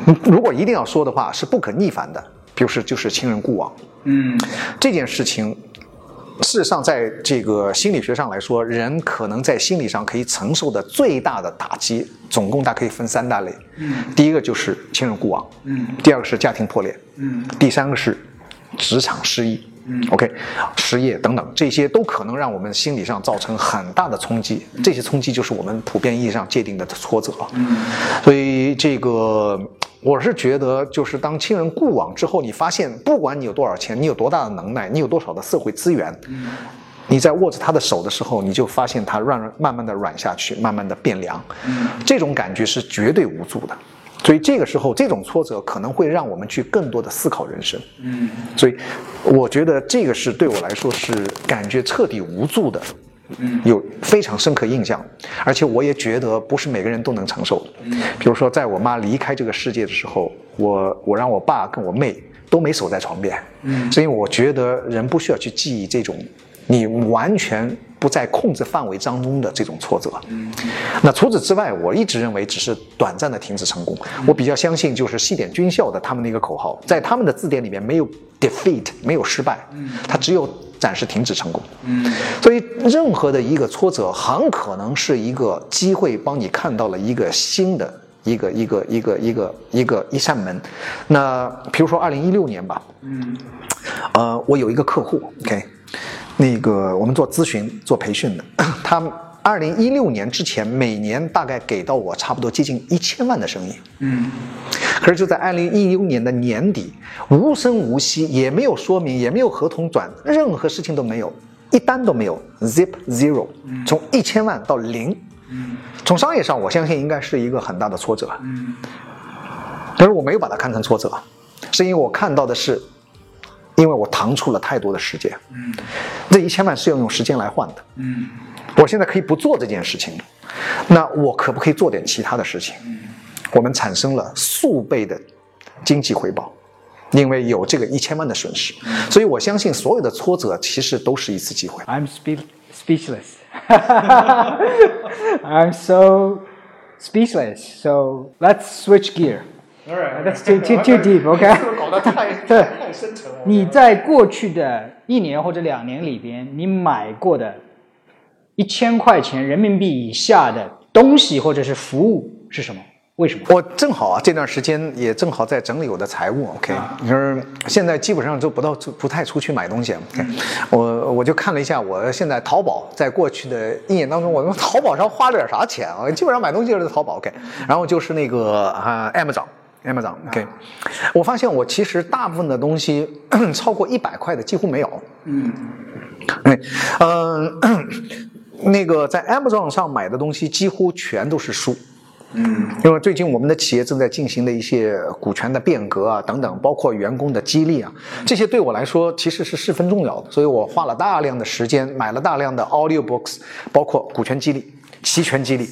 如果一定要说的话，是不可逆反的，比如是就是亲人故往。嗯，这件事情，事实上在这个心理学上来说，人可能在心理上可以承受的最大的打击，总共大可以分三大类。嗯，第一个就是亲人故往。嗯，第二个是家庭破裂。嗯，第三个是职场失意。嗯 OK，失业等等，这些都可能让我们心理上造成很大的冲击。这些冲击就是我们普遍意义上界定的挫折。嗯，所以这个我是觉得，就是当亲人故往之后，你发现不管你有多少钱，你有多大的能耐，你有多少的社会资源，你在握着他的手的时候，你就发现他软慢慢的软下去，慢慢的变凉。这种感觉是绝对无助的。所以这个时候，这种挫折可能会让我们去更多的思考人生。嗯，所以我觉得这个是对我来说是感觉彻底无助的，嗯，有非常深刻印象，而且我也觉得不是每个人都能承受。的，比如说在我妈离开这个世界的时候，我我让我爸跟我妹都没守在床边。嗯，所以我觉得人不需要去记忆这种你完全。不在控制范围当中的这种挫折，嗯，那除此之外，我一直认为只是短暂的停止成功。我比较相信，就是西点军校的他们的一个口号，在他们的字典里面没有 defeat，没有失败，嗯，它只有暂时停止成功，嗯，所以任何的一个挫折很可能是一个机会，帮你看到了一个新的一个一个一个一个一个一扇门。那比如说二零一六年吧，嗯，呃，我有一个客户，OK，那个我们做咨询做培训的，他二零一六年之前每年大概给到我差不多接近一千万的生意，嗯，可是就在二零一六年的年底，无声无息，也没有说明，也没有合同转，任何事情都没有，一单都没有，zip zero，从一千万到零。从商业上，我相信应该是一个很大的挫折。嗯，但是我没有把它看成挫折，是因为我看到的是，因为我腾出了太多的时间。嗯，这一千万是要用时间来换的。嗯，我现在可以不做这件事情，那我可不可以做点其他的事情？我们产生了数倍的经济回报，因为有这个一千万的损失，所以我相信所有的挫折其实都是一次机会。I'm speechless. I'm so speechless. So let's switch gear. All right, that's too too too deep. OK. 搞得太 对太深沉了。你在过去的一年或者两年里边，你买过的一千块钱人民币以下的东西或者是服务是什么？为什么？我正好啊，这段时间也正好在整理我的财务。OK，就是现在基本上就不到不太出去买东西。OK，我我就看了一下，我现在淘宝在过去的一年当中，我从淘宝上花了点啥钱啊？基本上买东西就是淘宝。OK，然后就是那个啊，Amazon，Amazon。OK，我发现我其实大部分的东西 超过一百块的几乎没有。嗯，哎，嗯，那个在 Amazon 上买的东西几乎全都是书。嗯，因为最近我们的企业正在进行的一些股权的变革啊，等等，包括员工的激励啊，这些对我来说其实是十分重要的，所以我花了大量的时间买了大量的 audio books，包括股权激励、期权激励。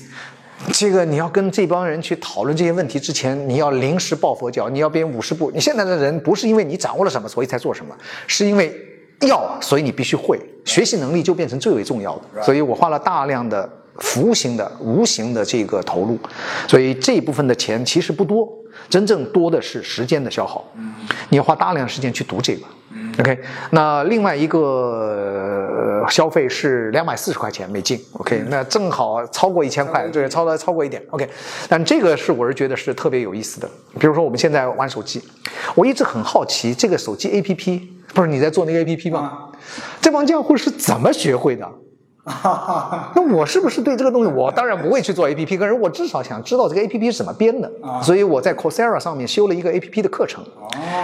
这个你要跟这帮人去讨论这些问题之前，你要临时抱佛脚，你要编五十步。你现在的人不是因为你掌握了什么所以才做什么，是因为要所以你必须会，学习能力就变成最为重要的。所以我花了大量的。服务型的、无形的这个投入，所以这一部分的钱其实不多，真正多的是时间的消耗。你要花大量时间去读这个。OK，那另外一个消费是两百四十块钱美金。OK，那正好超过一千块，对，超了超过一点。OK，但这个是我是觉得是特别有意思的。比如说我们现在玩手机，我一直很好奇这个手机 APP，不是你在做那个 APP 吗？这帮家伙是怎么学会的？那我是不是对这个东西，我当然不会去做 A P P，可是我至少想知道这个 A P P 是怎么编的，所以我在 Coursera 上面修了一个 A P P 的课程，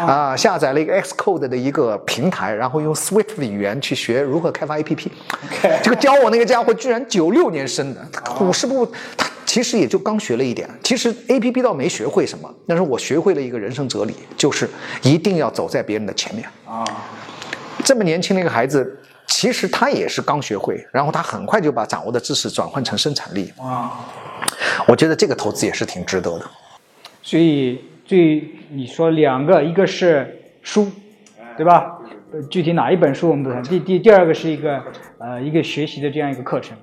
啊，下载了一个 Xcode 的一个平台，然后用 Swift 语言去学如何开发 A P P。这个教我那个家伙居然九六年生的，五十步，他其实也就刚学了一点。其实 A P P 倒没学会什么，但是我学会了一个人生哲理，就是一定要走在别人的前面。啊，这么年轻的一个孩子。其实他也是刚学会，然后他很快就把掌握的知识转换成生产力。啊，我觉得这个投资也是挺值得的。所以，最你说两个，一个是书，对吧？具体哪一本书我们不谈。第第第二个是一个呃一个学习的这样一个课程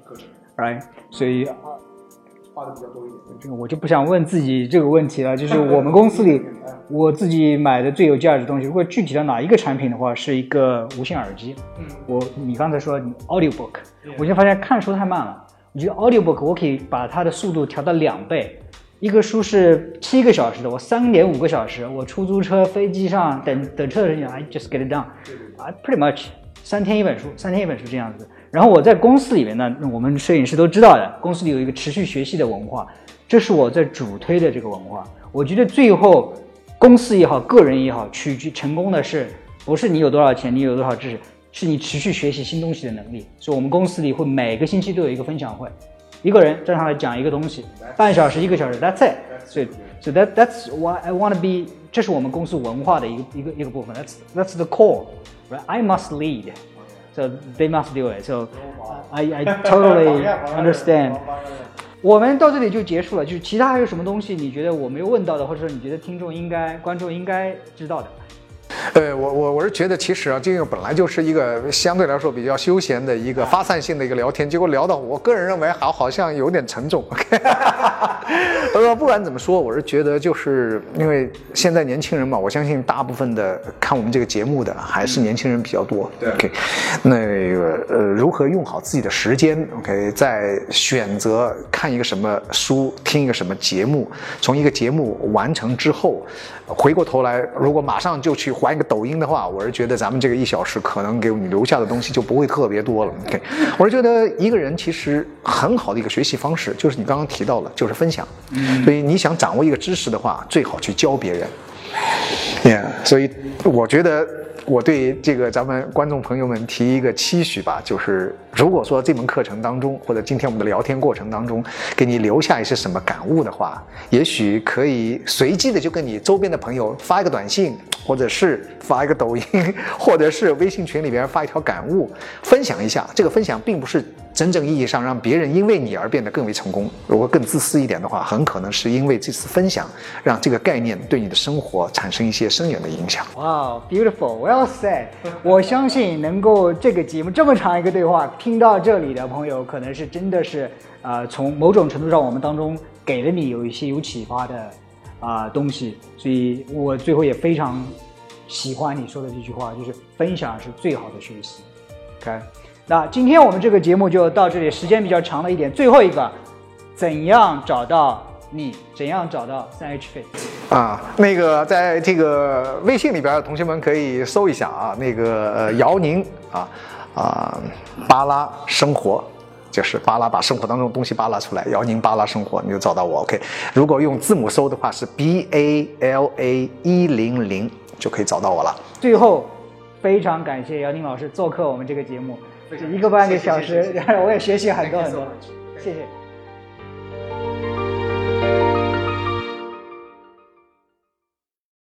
，right？所以。花的比较多一点，这个我就不想问自己这个问题了。就是我们公司里，我自己买的最有价值的东西，如果具体到哪一个产品的话，是一个无线耳机。嗯，我你刚才说 audio book，我就发现看书太慢了。我觉得 audio book 我可以把它的速度调到两倍。一个书是七个小时的，我三点五个小时，我出租车、飞机上等等车的时间，I just get it done。I pretty much 三天一本书，三天一本书这样子。然后我在公司里面呢，我们摄影师都知道的，公司里有一个持续学习的文化，这是我在主推的这个文化。我觉得最后公司也好，个人也好，取决成功的是不是你有多少钱，你有多少知识，是你持续学习新东西的能力。所以我们公司里会每个星期都有一个分享会，一个人站上来讲一个东西，半小时一个小时，That's it。所以，so that that's why I want to be，这是我们公司文化的一个一个一个部分。That's that's the core，right？I must lead。So they must do it. So I I totally understand. 我们到这里就结束了。就是其他还有什么东西你觉得我没有问到的，或者说你觉得听众应该、观众应该知道的？呃，我我我是觉得，其实啊，这个本来就是一个相对来说比较休闲的一个发散性的一个聊天，结果聊到我个人认为好好像有点沉重。呃，不管怎么说，我是觉得就是因为现在年轻人嘛，我相信大部分的看我们这个节目的还是年轻人比较多。对，OK，那个呃，如何用好自己的时间？OK，在选择看一个什么书、听一个什么节目，从一个节目完成之后，回过头来，如果马上就去还一个抖音的话，我是觉得咱们这个一小时可能给你留下的东西就不会特别多了。OK，我是觉得一个人其实很好的一个学习方式，就是你刚刚提到了，就是分享。所以你想掌握一个知识的话，最好去教别人。Yeah，所以我觉得我对这个咱们观众朋友们提一个期许吧，就是如果说这门课程当中，或者今天我们的聊天过程当中，给你留下一些什么感悟的话，也许可以随机的就跟你周边的朋友发一个短信，或者是发一个抖音，或者是微信群里边发一条感悟，分享一下。这个分享并不是。真正意义上让别人因为你而变得更为成功。如果更自私一点的话，很可能是因为这次分享，让这个概念对你的生活产生一些深远的影响。哇，beautiful，well said。我相信能够这个节目这么长一个对话听到这里的朋友，可能是真的是呃，从某种程度上我们当中给了你有一些有启发的啊东西。所以我最后也非常喜欢你说的这句话，就是分享是最好的学习。OK。那今天我们这个节目就到这里，时间比较长了一点。最后一个，怎样找到你？怎样找到三 H Fit？啊，那个在这个微信里边，同学们可以搜一下啊，那个呃姚宁啊啊巴拉生活，就是巴拉把生活当中东西扒拉出来，姚宁巴拉生活，你就找到我。OK，如果用字母搜的话是 B A L A 一零零，就可以找到我了。最后，非常感谢姚宁老师做客我们这个节目。一个半个小时，然后 我也学习很多很多，谢谢。